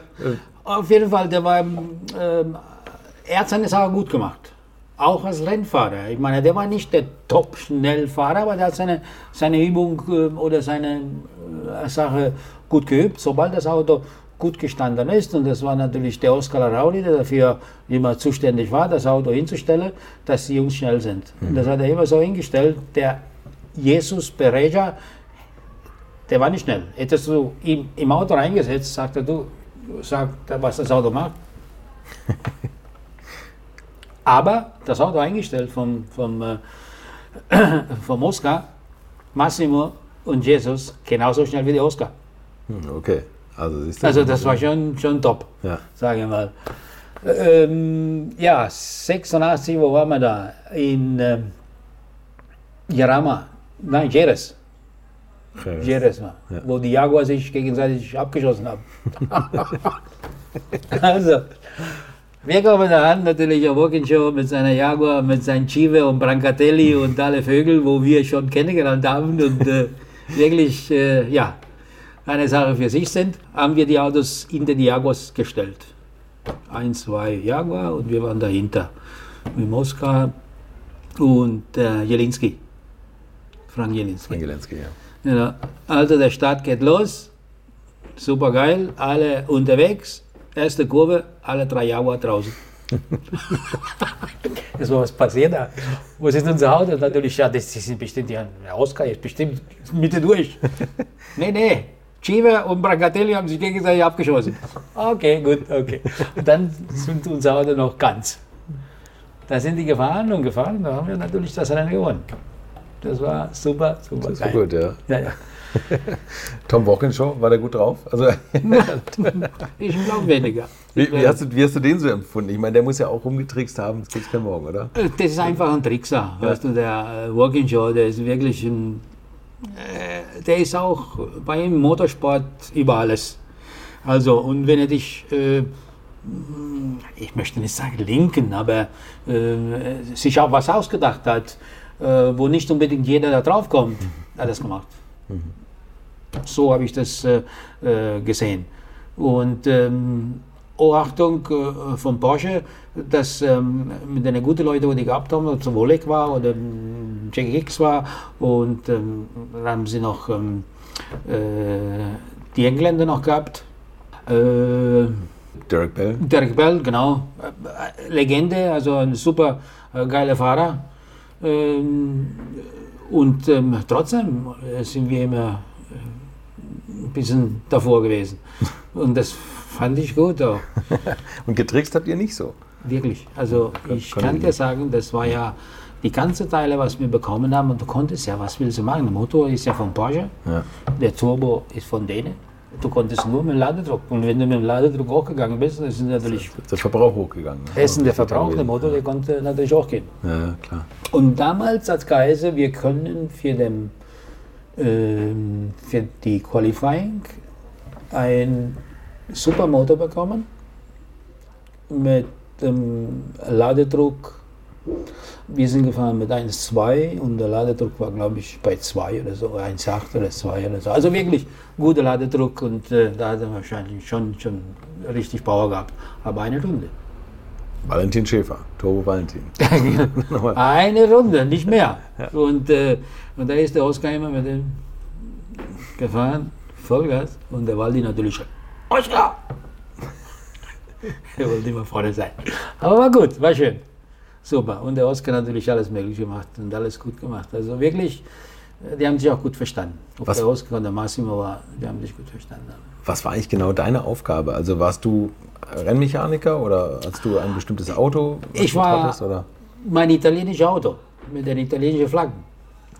auf jeden Fall, der war, ähm, er hat seine Sache gut gemacht. Auch als Rennfahrer. Ich meine, der war nicht der Top-Schnellfahrer, aber der hat seine, seine Übung ähm, oder seine äh, Sache gut geübt. Sobald das Auto gut gestanden ist, und das war natürlich der Oscar Rauli, der dafür immer zuständig war, das Auto hinzustellen, dass die Jungs schnell sind. Und das hat er immer so hingestellt. Der Jesus Pereja, der war nicht schnell. Hättest du ihn im Auto reingesetzt, sagte du, sag, was das Auto macht. Aber das Auto eingestellt vom, vom, äh, vom Oscar, Massimo und Jesus genauso schnell wie der Oscar. Hm, okay, also du. Also das war schon, schon top, Ja. sage ich mal. Ähm, ja, 86, wo waren wir da? In ähm, Jarama, nein, Jerez. Jerez war, Ja. wo die Jaguar sich gegenseitig abgeschossen haben. also, wir kommen da an, natürlich der Walking Show mit seiner Jaguar, mit seinen Chive und Brancatelli und alle Vögel, wo wir schon kennengelernt haben und äh, wirklich, äh, ja, eine Sache für sich sind, haben wir die Autos hinter die Jaguars gestellt. Eins, zwei Jaguar und wir waren dahinter. Mit Moskau und äh, Jelinski. Frank Jelinski. Frank Jelenski, ja. Ja, also der Start geht los, super geil, alle unterwegs, erste Kurve, alle drei Jaguar draußen. das war was passiert da. Was ist unser Auto? Natürlich, ja, das sind bestimmt, ja, der Oscar ist bestimmt Mitte durch. nee, nee, Chiva und Brancatelli haben sich gegenseitig abgeschossen. Okay, gut, okay. Und dann sind unser Auto noch ganz. Da sind die gefahren und gefahren, da haben wir natürlich das Rennen gewonnen. Das war super, super Das war geil. gut, ja. Ja, ja. Tom Walkinshaw, war der gut drauf? Also, Ich glaube weniger. wie, wie, hast du, wie hast du den so empfunden? Ich meine, der muss ja auch rumgetrickst haben, das gibt's kein Morgen, oder? Das ist einfach ein Trickser. Weißt du, der äh, Walking Show, der ist wirklich ein. Äh, der ist auch beim Motorsport über alles. Also, und wenn er dich. Äh, ich möchte nicht sagen linken, aber äh, sich auch was ausgedacht hat, äh, wo nicht unbedingt jeder da drauf kommt, hat er das gemacht. So habe ich das äh, äh, gesehen. Und ähm, Achtung äh, von Porsche, dass ähm, mit den guten Leuten, die die gehabt haben, ob es Wolek war oder ähm, Jackie Hicks war, und ähm, dann haben sie noch ähm, äh, die Engländer noch gehabt. Äh, Derek Bell. Derek Bell, genau. Legende, also ein super äh, geiler Fahrer. Und ähm, trotzdem äh, sind wir immer äh, ein bisschen davor gewesen. Und das fand ich gut auch. Und getrickst habt ihr nicht so. Wirklich. Also ich kann dir sagen, das war ja die ganze Teile, was wir bekommen haben. Und du konntest ja, was willst du machen? Der Motor ist ja von Porsche, Ja. der Turbo ist von denen. Du konntest nur mit dem Ladedruck. Und wenn du mit dem Ladedruck hochgegangen bist, das ist natürlich der Verbrauch hochgegangen. ne? Essen der Verbrauch, der Motor, der konnte natürlich auch gehen. Ja, klar. Und damals hat geheißen, wir können für, den, ähm, für die Qualifying ein Supermotor bekommen mit dem Ladedruck. Wir sind gefahren mit 1,2 und der Ladedruck war, glaube ich, bei 2 oder so, 1,8 oder 2 oder so. Also wirklich guter Ladedruck und äh, da hat er wahrscheinlich schon, schon richtig Power gehabt. Aber eine Runde. Valentin Schäfer, Turbo Valentin. Nochmal. Eine Runde, nicht mehr. Und, äh, und da ist der Oskar immer mit dem gefahren, Vollgas. Und der Waldi natürlich schon, Oskar! er wollte immer vorne sein. Aber war gut, war schön. Super. Und der Oskar natürlich alles möglich gemacht und alles gut gemacht. Also wirklich, äh, die haben sich auch gut verstanden. Ob Was- der Oskar und der Massimo war, die haben sich gut verstanden. Was war eigentlich genau deine Aufgabe? Also warst du Rennmechaniker oder hast du ein bestimmtes Auto? Ich war- hattest, oder? mein italienisches Auto mit den italienischen Flaggen.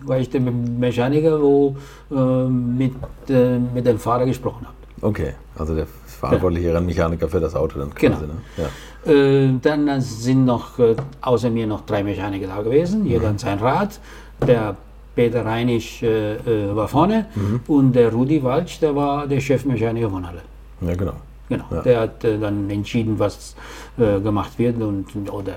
War ich der Mechaniker, wo äh, mit, äh, mit dem Fahrer gesprochen habe. Okay, also der verantwortliche Rennmechaniker für das Auto dann Genau. quasi. Ne? Ja. Äh, dann sind noch äh, außer mir noch drei Mechaniker da gewesen, jeder an sein Rad. Der Peter Reinisch äh, war vorne und der Rudi Walsch, der war der Chefmechaniker von alle. ja, genau. Genau. Ja. Der hat dann entschieden, was gemacht wird und, oder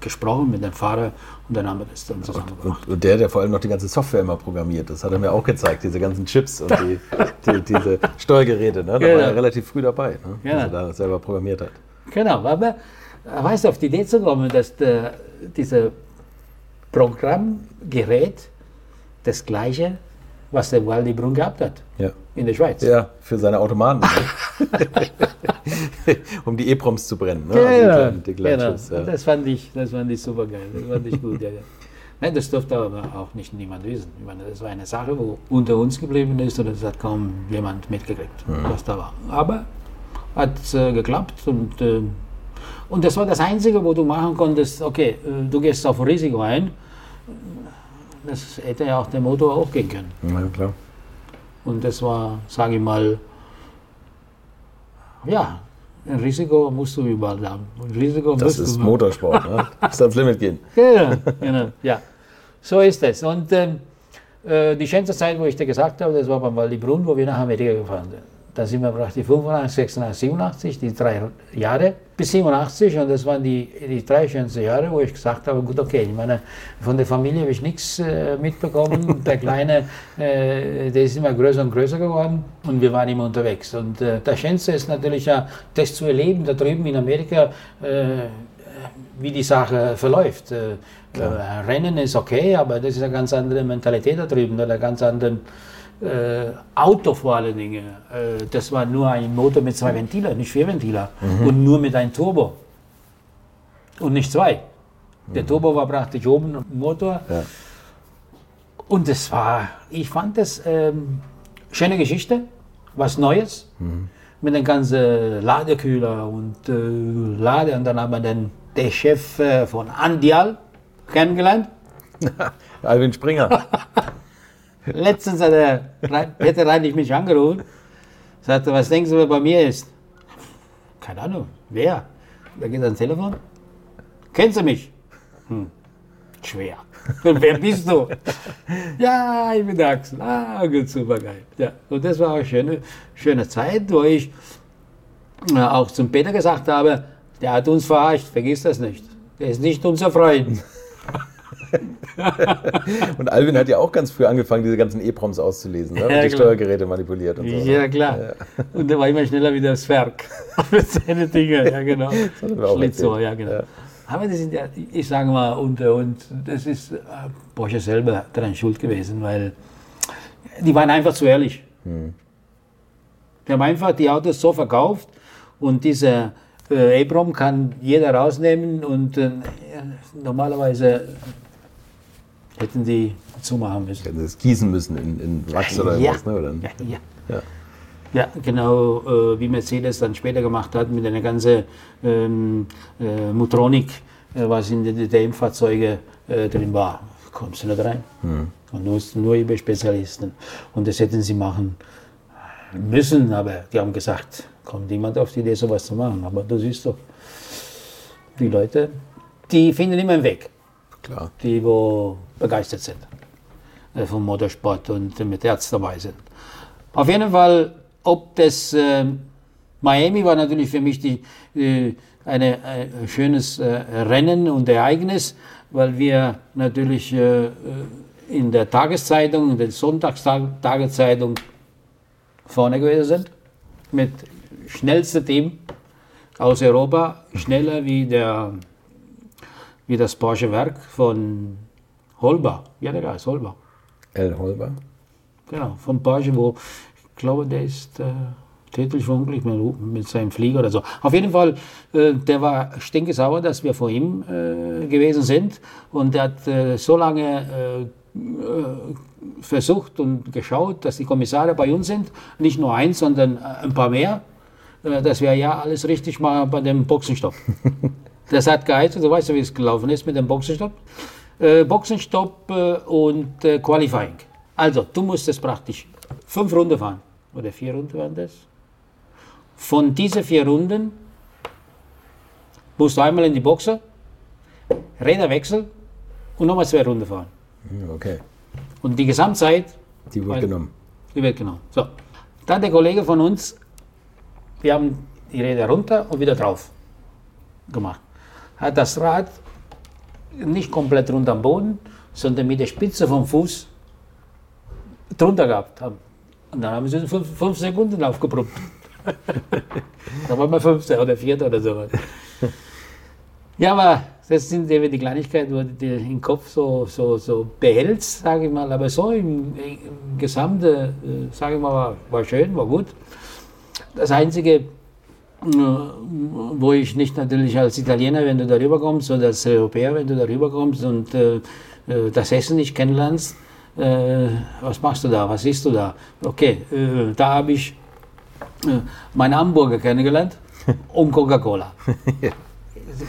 gesprochen mit dem Fahrer und dann haben wir das dann zusammen gemacht. Und, der, der vor allem noch die ganze Software immer programmiert, das hat er mir auch gezeigt, diese ganzen Chips und die, die, diese Steuergeräte. Ne? Da Genau. war er relativ früh dabei, ne? Ja. dass er da selber programmiert hat. Genau, aber äh, weißt du, auf die Idee zu kommen, dass der, dieses Programmgerät das gleiche, was der Waldi Brun gehabt hat Ja. in der Schweiz. Ja, für seine Automaten. ne? um die E-Proms zu brennen. Ne? Genau, Also die kleinen, die kleinen genau. Chips, ja. Das fand ich, das fand ich super geil. Das fand ich gut. Ja, ja. Nein, das durfte aber auch nicht niemand wissen. Ich meine, das war eine Sache, wo unter uns geblieben ist und das hat kaum jemand mitgekriegt, Mhm. was da war. Aber hat äh, geklappt und, äh, und das war das Einzige, wo du machen konntest, okay, äh, du gehst auf Risiko ein. Das hätte ja auch der Motor auch gehen können. ja, klar. Und das war, sage ich mal, ja, ein Risiko musst du überall haben. Ein Risiko Das ist Motorsport. Ne? Musst ans Limit gehen. Genau, genau, ja. So ist es. Und ähm, äh, die schönste Zeit, wo ich dir gesagt habe, das war beim Waldi Brunn, wo wir nach Amerika gefahren sind. Da sind wir praktisch 85, 86, 87, die drei Jahre bis 87 und das waren die, die drei schönsten Jahre, wo ich gesagt habe, gut, okay, ich meine, von der Familie habe ich nichts äh, mitbekommen. Der Kleine, äh, der ist immer größer und größer geworden und wir waren immer unterwegs. Und äh, das Schönste ist natürlich ja, das zu erleben, da drüben in Amerika, äh, wie die Sache verläuft. Äh, Rennen ist okay, aber das ist eine ganz andere Mentalität da drüben, eine ganz andere Auto vor allen Dingen. Äh, das war nur ein Motor mit zwei Ventiler, nicht vier Ventiler. Und nur mit einem Turbo. Und nicht zwei. Der Turbo war praktisch oben im Motor. Ja. Und es war, ich fand das ähm, schöne Geschichte, was Neues. Mit dem ganzen Ladekühler und äh, Lade. Und dann haben wir den, den Chef äh, von Andial kennengelernt. Alvin Springer. Letztens hat der Peter Reinig mich angerufen, sagte, was denkst du, wer bei mir ist? Keine Ahnung, wer? Da geht ans Telefon. Kennst du mich? Hm. Schwer. Und wer bist du? ja, ich bin der Axel. Ah, gut, super geil. Ja, und das war eine schöne, schöne Zeit, wo ich äh, auch zum Peter gesagt habe, der hat uns verarscht, vergiss das nicht. Der ist nicht unser Freund. Und Alvin hat ja auch ganz früh angefangen, diese ganzen E-Proms auszulesen ne? und Ja, die klar. Steuergeräte manipuliert und so. ne? Ja, klar. Und der war immer schneller wie das Werk. Mit seinen Dingen, ja, genau. er Schlitzohr, ja, genau. Ja. Aber das sind ja, ich sage mal, und, und das ist äh, Porsche selber daran schuld gewesen, weil die waren einfach zu ehrlich. Hm. Die haben einfach die Autos so verkauft und diese äh, E-Prom kann jeder rausnehmen und äh, normalerweise hätten die zumachen müssen. Hätten sie es gießen müssen in, in Wachs oder ja. was, ne? Oder Ja, ja. Ja. Ja, genau äh, wie Mercedes dann später gemacht hat mit einer ganzen ähm, äh, Motronik, äh, was in den DTM-Fahrzeugen äh, drin war. Kommst du nicht rein. Hm. Und nur, nur über Spezialisten. Und das hätten sie machen müssen, aber die haben gesagt, kommt niemand auf die Idee, sowas zu machen. Aber du siehst doch, die Leute, die finden immer einen Weg, Klar. die wo begeistert sind äh, vom Motorsport und mit Herz dabei sind. Auf jeden Fall, ob das äh, Miami war natürlich für mich die, äh, eine, ein schönes äh, Rennen und Ereignis, weil wir natürlich äh, in der Tageszeitung, in der Sonntagstagezeitung vorne gewesen sind mit schnellste Team aus Europa, schneller wie, der, wie das Porsche Werk von Holber. Ja, der heißt Holber. L. Holber. Genau, von wo ich glaube, der ist äh, tödlich verunglückt mit, mit seinem Flieger oder so. Auf jeden Fall, äh, der war stinkesauer, dass wir vor ihm äh, gewesen sind. Und der hat äh, so lange äh, äh, versucht und geschaut, dass die Kommissare bei uns sind. Nicht nur eins, sondern ein paar mehr. Dass wir ja alles richtig machen bei dem Boxenstopp. das hat geheißen, du weißt ja, wie es gelaufen ist mit dem Boxenstopp. Äh, Boxenstopp äh, und äh, Qualifying. Also, du musstest praktisch fünf Runden fahren. Oder vier Runden waren das. Von diesen vier Runden musst du einmal in die Boxe, Räder wechseln und nochmal zwei Runden fahren. Okay. Und die Gesamtzeit Die wird Weil- genommen. die wird genommen. So. Dann der Kollege von uns, wir haben die Räder runter und wieder drauf gemacht. Hat das Rad nicht komplett runter am Boden, sondern mit der Spitze vom Fuß drunter gehabt. Haben. Und dann haben sie fünf, fünf Sekunden aufgebrummt. da waren wir Fünfter oder Vierter oder sowas. Ja, aber das sind eben die Kleinigkeiten, wo du dir im Kopf so, so, so behältst, sage ich mal. Aber so im, im Gesamte, äh, sage ich mal, war, war schön, war gut. Das Einzige, wo ich nicht natürlich als Italiener, wenn du darüber kommst, oder als Europäer, wenn du darüber kommst und äh, äh, das Essen nicht kennenlernst, äh, was machst du da, was isst du da? Okay, äh, da habe ich äh, meine Hamburger kennengelernt und Coca-Cola.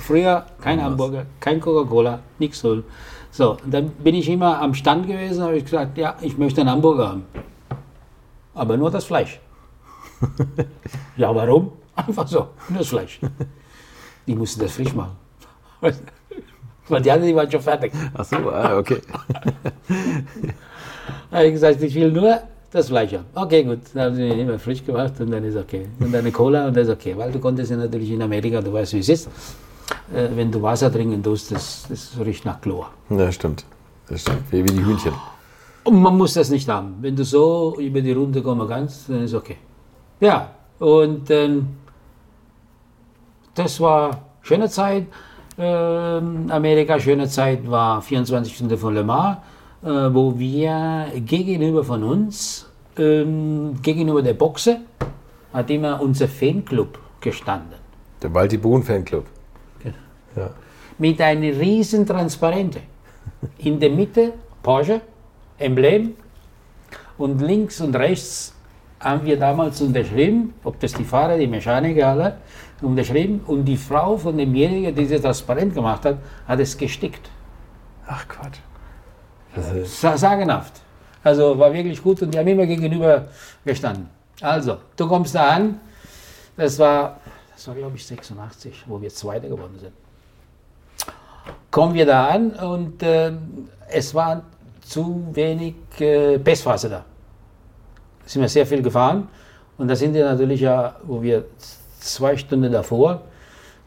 Früher kein Hamburger, kein Coca-Cola, nichts so. So, dann bin ich immer am Stand gewesen, habe ich gesagt, ja, ich möchte einen Hamburger haben. Aber nur das Fleisch. ja, warum? Einfach so, nur das Fleisch. Die mussten das frisch machen. Weil die anderen, die waren schon fertig. Ach so, ah, okay. Da habe ich gesagt, ich will nur das Fleisch haben. Okay, gut. Dann haben sie immer frisch gemacht und dann ist okay. Und dann eine Cola und das ist okay. Weil du konntest ja natürlich in Amerika, du weißt, wie es ist. Äh, wenn du Wasser trinken tust, das, das riecht nach Chlor. Ja, stimmt. Das stimmt. Wie, wie die Hühnchen. Und man muss das nicht haben. Wenn du so über die Runde kommen kannst, dann ist okay. Ja, und ähm, das war schöne Zeit. Ähm, Amerika, schöne Zeit war 24 Stunden von Le Mans, äh, wo wir gegenüber von uns, ähm, gegenüber der Boxe, hat immer unser Fanclub gestanden. Der Walti Bohn Fanclub. Ja. mit einer riesen Transparente. In der Mitte Porsche, Emblem und links und rechts haben wir damals unterschrieben, ob das die Fahrer, die Mechaniker alle, unterschrieben und die Frau von demjenigen, die das transparent gemacht hat, hat es gestickt. Ach Quatsch. Sa- Sagenhaft. Also war wirklich gut und die haben immer gegenüber gestanden. Also, du kommst da an, das war, das war glaube ich 86, wo wir Zweiter geworden sind. Kommen wir da an und äh, es war zu wenig äh, Bestphase da. Sind wir sehr viel gefahren und da sind wir natürlich ja, wo wir zwei Stunden davor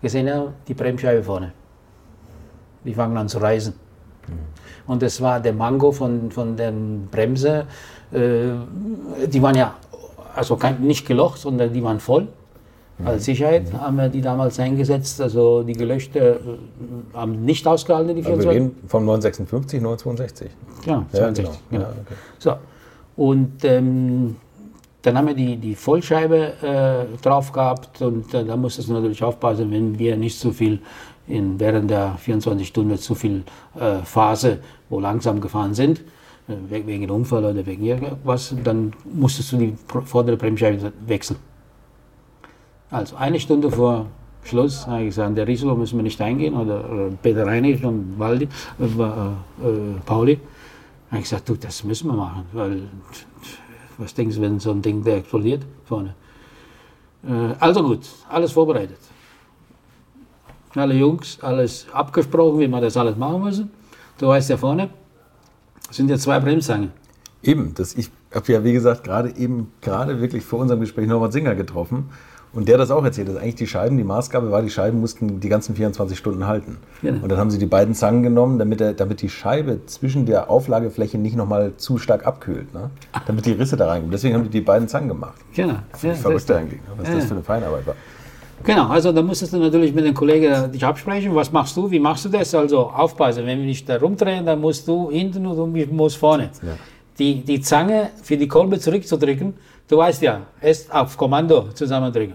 gesehen haben, die Bremsscheibe vorne. Die fangen an zu reisen. Und das war der Mango von, von der Bremse. Äh, die waren ja also kein, nicht gelocht, sondern die waren voll. Als Sicherheit haben wir die damals eingesetzt. Also die gelöschte äh, haben nicht ausgehalten, die aber wir 24. reden von 956, 962. Ja, Ja, 62, genau. genau. Ja, okay. So. Und ähm, dann haben wir die, die Vollscheibe äh, drauf gehabt und äh, da musstest du natürlich aufpassen, wenn wir nicht zu viel in, während der 24 Stunden zu viel äh, Phase, wo langsam gefahren sind, we- wegen Unfall oder wegen irgendwas, dann musstest du die vordere Bremsscheibe wechseln. Also eine Stunde vor Schluss habe ich gesagt, der Risiko müssen wir nicht eingehen, oder, oder Peter Reinig und Waldi, äh, äh, äh, Pauli. habe ich gesagt, du, das müssen wir machen, weil was denkst du, wenn so ein Ding da explodiert vorne? Äh, also gut, alles vorbereitet. Alle Jungs, alles abgesprochen, wie wir das alles machen müssen. Du weißt ja vorne, sind ja zwei Bremszangen. Eben, das, ich habe ja, wie gesagt, gerade eben, gerade wirklich vor unserem Gespräch Norbert Singer getroffen. Und der das auch erzählt, dass eigentlich die Scheiben, die Maßgabe war, die Scheiben mussten die ganzen 24 Stunden halten. Genau. Und dann haben sie die beiden Zangen genommen, damit, der, damit die Scheibe zwischen der Auflagefläche nicht nochmal zu stark abkühlt. Ne? Damit die Risse da reinkommen. Deswegen haben die die beiden Zangen gemacht. Genau. Ja, Verrückt eigentlich, ne? was Ja, das für eine Feinarbeit war. Genau, also da musstest du natürlich mit den Kollegen dich absprechen. Was machst du? Wie machst du das? Also aufpassen, wenn wir nicht da rumdrehen, dann musst du hinten und ich muss vorne. Ja. Die, die Zange für die Kolbe zurückzudrücken, du weißt ja, erst auf Kommando zusammendrücken.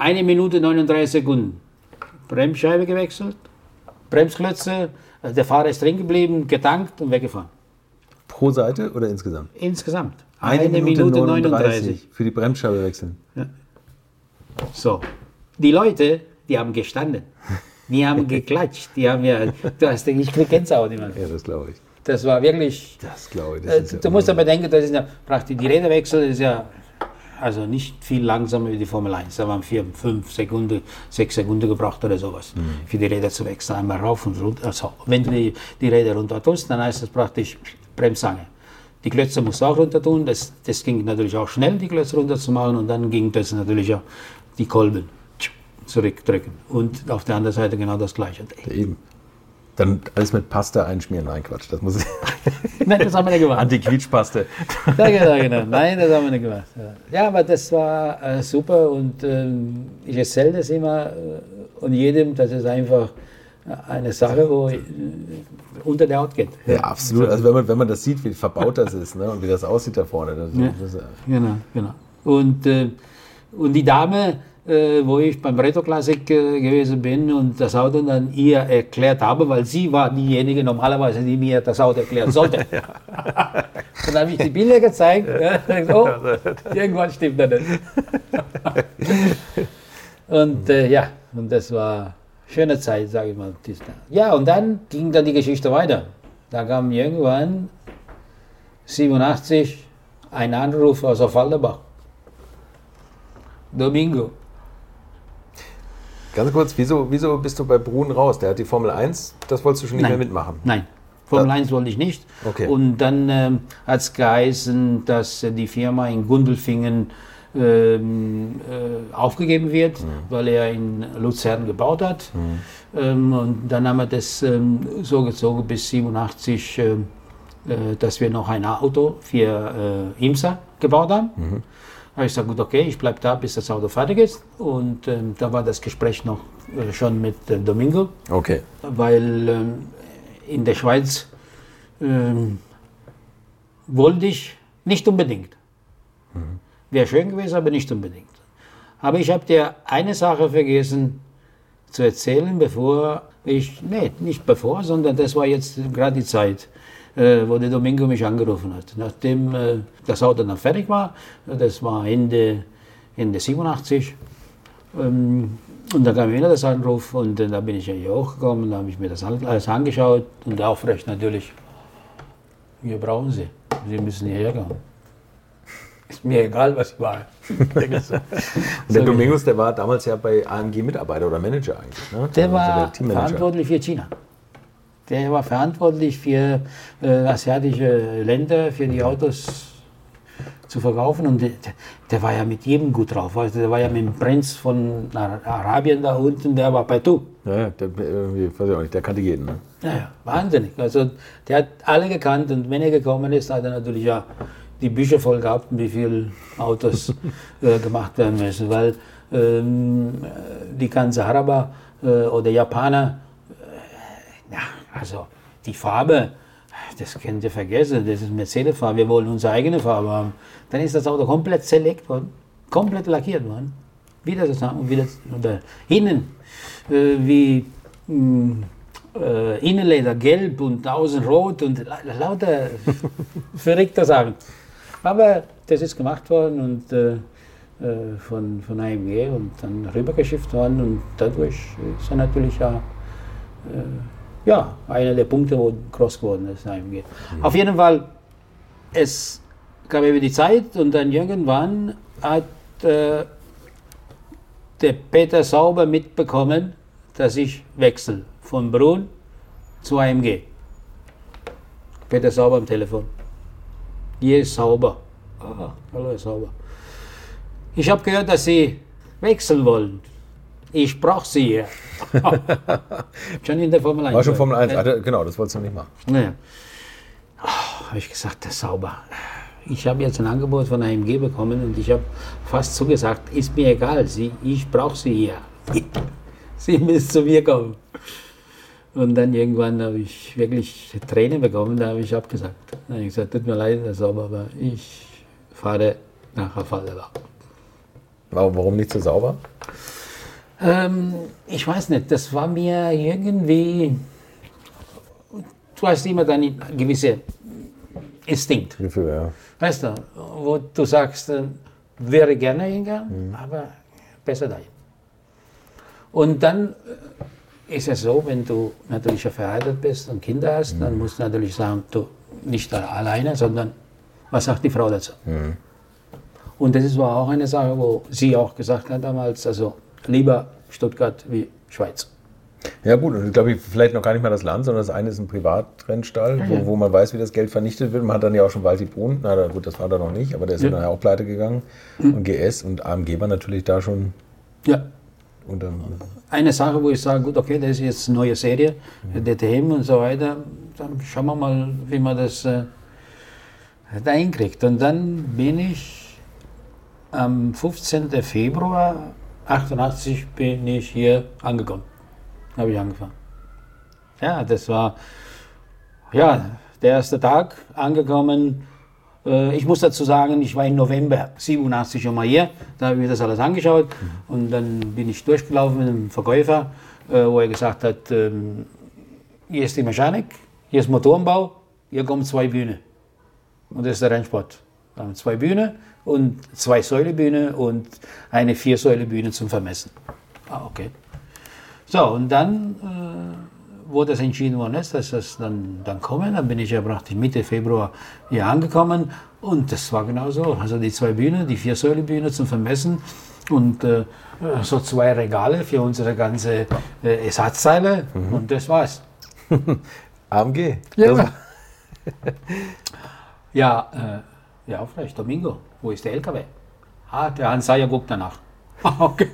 Eine Minute 39 Sekunden. Bremsscheibe gewechselt, Bremsklötze, der Fahrer ist drin geblieben, getankt und weggefahren. Pro Seite oder insgesamt? Insgesamt. Eine, Minute, 39. Für die Bremsscheibe wechseln. So. Die Leute, die haben gestanden. Die haben geklatscht. Die haben ja, du hast, ich krieg Gänsehaut immer. Ja, das glaube ich. Das war wirklich, Das glaube ich. Das äh, ist ja du musst aber denken, das ist ja praktisch, die Räderwechsel ist ja also nicht viel langsamer wie die Formel 1. Da waren vier, fünf Sekunden, sechs Sekunden gebraucht oder sowas, für die Räder zu wechseln. Einmal rauf und runter. Also, wenn du die, die Räder runter tust, dann heißt das praktisch Bremsange. Die Klötze musst du auch runter tun. Das, das ging natürlich auch schnell, die Klötze runter zu machen. Und dann ging das natürlich auch die Kolben zurückdrücken. Und auf der anderen Seite genau das Gleiche. Eben. Dann alles mit Pasta einschmieren. Nein, Quatsch. Das muss Nein, das haben wir nicht gemacht. Anti-Quietschpaste. Ja, genau, genau. Nein, das haben wir nicht gemacht. Ja, aber das war äh, super und ähm, ich erzähle das immer äh, und jedem, das ist einfach äh, eine Sache, wo äh, unter der Haut geht. Ja, absolut. Also wenn man, wenn man das sieht, wie verbaut das ist ne? und wie das aussieht da vorne. Das, Ja. das Genau, genau. Und, äh, und die Dame, äh, wo ich beim Retro Classic äh, gewesen bin und das Auto dann ihr erklärt habe, weil sie war diejenige normalerweise, die mir das Auto erklären sollte. dann habe ich die Bilder gezeigt. Ja, oh, irgendwas stimmt da nicht. und äh, ja, und das war schöne Zeit, sage ich mal. Ja, und dann ging dann die Geschichte weiter. Da kam irgendwann 87 ein Anruf aus Falderbach. Domingo. Ganz kurz, wieso, wieso bist du bei Brun raus? Der hat die Formel 1, das wolltest du schon nicht Nein. mehr mitmachen. Nein, Formel Da- 1 wollte ich nicht. Okay. Und dann ähm, hat es geheißen, dass äh, die Firma in Gundelfingen ähm, äh, aufgegeben wird, Mhm. weil er in Luzern gebaut hat. Ähm, und dann haben wir das ähm, so gezogen bis 87, ähm, äh, dass wir noch ein Auto für äh, IMSA gebaut haben. Mhm. Habe ich gesagt, gut, okay, ich bleibe da, bis das Auto fertig ist. Und ähm, da war das Gespräch noch äh, schon mit äh, Domingo Okay. weil ähm, in der Schweiz ähm, wollte ich nicht unbedingt. Wäre schön gewesen, aber nicht unbedingt. Aber ich habe dir eine Sache vergessen zu erzählen, bevor ich, nee, nicht bevor, sondern das war jetzt gerade die Zeit, äh, wo der Domingo mich angerufen hat. Nachdem äh, das Auto dann fertig war, das war Ende, Ende 87, ähm, und dann kam wieder das Anruf und äh, da bin ich ja hier hochgekommen, da habe ich mir das alles angeschaut und aufrecht natürlich. Wir brauchen Sie. Sie müssen hierher kommen. Ist mir egal, was ich war. Der Domingos, der war damals ja bei AMG Mitarbeiter oder Manager eigentlich. Ne? Der Also war Teammanager. verantwortlich für China. Der war verantwortlich für äh, asiatische Länder, für die Autos zu verkaufen. Und der, der war ja mit jedem gut drauf. Also der war ja mit dem Prinz von Ar- Arabien da unten, der war bei Du. Ja, der, weiß ich auch nicht, der kannte jeden. Ne? Ja, ja, wahnsinnig. Also der hat alle gekannt und wenn er gekommen ist, hat er natürlich ja die Bücher voll gehabt, wie viele Autos äh, gemacht werden müssen. Weil ähm, die ganze Araber äh, oder Japaner, ja, also die Farbe, das könnt ihr vergessen, das ist Mercedes-Farbe, wir wollen unsere eigene Farbe haben. Dann ist das Auto komplett zerlegt worden, komplett lackiert worden. Wieder zusammen, wieder oder innen, äh, wie mh, äh, Innenleder gelb und außen rot und la- lauter verrückte Sachen. Aber das ist gemacht worden und äh, äh, von, von AMG und dann rübergeschifft worden und dadurch ist er natürlich ja, ja einer der Punkte, wo groß geworden ist, AMG. Auf jeden Fall, es gab eben die Zeit und dann irgendwann hat äh, der Peter Sauber mitbekommen, dass ich wechsle von Brunn zu AMG. Peter Sauber am Telefon. Hier ist Sauber. Ah, hallo Herr Sauber. Ich habe gehört, dass Sie wechseln wollen. Ich brauche Sie hier. schon in der Formel 1. War schon Formel 1, Ja. ah, der- genau, das wolltest du nicht machen. Naja. Oh, habe ich gesagt, der Sauber. Ich habe jetzt ein Angebot von AMG bekommen und ich habe fast zugesagt, ist mir egal, Sie, ich brauche Sie hier. Sie müssen zu mir kommen. Und dann irgendwann habe ich wirklich Tränen bekommen, da habe ich abgesagt. Dann habe ich gesagt, tut mir leid, Herr Sauber, aber ich fahre nach. Warum, warum nicht so sauber? Ähm, ich weiß nicht, das war mir irgendwie. Du hast immer deinen gewissen Instinkt. Gefühl, ja. Weißt du, wo du sagst, äh, wäre gerne hingegangen, aber besser dahin. Und dann äh, ist es so, wenn du natürlich verheiratet bist und Kinder hast, dann musst du natürlich sagen, du nicht alleine, sondern was sagt die Frau dazu? Und das war auch eine Sache, wo sie auch gesagt hat damals, also lieber Stuttgart wie Schweiz. Ja gut, und ich glaube, vielleicht noch gar nicht mal das Land, sondern das eine ist ein Privatrennstall, wo, wo man weiß, wie das Geld vernichtet wird. Man hat dann ja auch schon Walti Brun, na gut, das war da noch nicht, aber der ist ja, Ja. dann auch pleite gegangen. Und GS und AMG war natürlich da schon Ja, unter... eine Sache, wo ich sage, gut, okay, das ist jetzt eine neue Serie, DTM und so weiter, dann schauen wir mal, wie man das äh, da hinkriegt. Und dann bin ich am 15. Februar 88 bin ich hier angekommen. Habe ich angefangen. Ja, das war ja der erste Tag angekommen. Äh, Ich muss dazu sagen, ich war im November 87 schon mal hier, da habe ich mir das alles angeschaut und dann bin ich durchgelaufen mit dem Verkäufer, äh, wo er gesagt hat, ähm, hier ist die Mechanik, hier ist Motorenbau, hier kommen zwei Bühnen. Und das ist der Rennsport. Wir haben zwei Bühnen und zwei Säulebühne und eine Viersäulebühne zum Vermessen. Ah, okay. So, und dann, äh, wo das entschieden worden ist, dass das dann, dann kommen, dann bin ich ja praktisch Mitte Februar hier angekommen und das war genau so. Also die zwei Bühnen, die Viersäulebühne zum Vermessen und äh, so zwei Regale für unsere ganze äh, Ersatzteile und das war's. AMG. Ja, ja, äh, ja vielleicht, Domingo, wo ist der LKW? Ah, der Hans Seyer guckt danach. okay.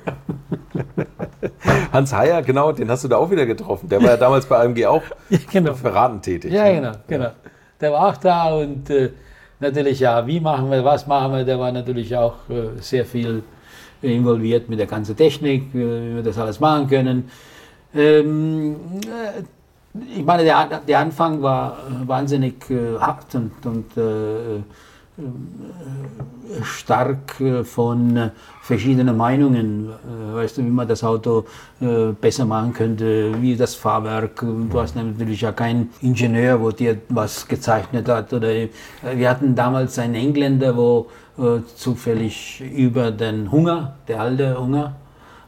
Hans Heyer, genau, den hast du da auch wieder getroffen. Der war ja damals bei AMG auch Ja, genau. für Raten tätig. Ja, genau, genau. Der war auch da und äh, natürlich, ja, wie machen wir, was machen wir, der war natürlich auch äh, sehr viel involviert mit der ganzen Technik, äh, wie wir das alles machen können. Ähm, äh, ich meine, der, der Anfang war äh, wahnsinnig äh, hart und, und stark äh, von äh, verschiedenen Meinungen. Äh, Weißt du, wie man das Auto äh, besser machen könnte, wie das Fahrwerk. Du hast natürlich ja keinen Ingenieur, wo dir was gezeichnet hat. Oder äh, wir hatten damals einen Engländer, wo äh, zufällig über den Hunger, der alte Hunger,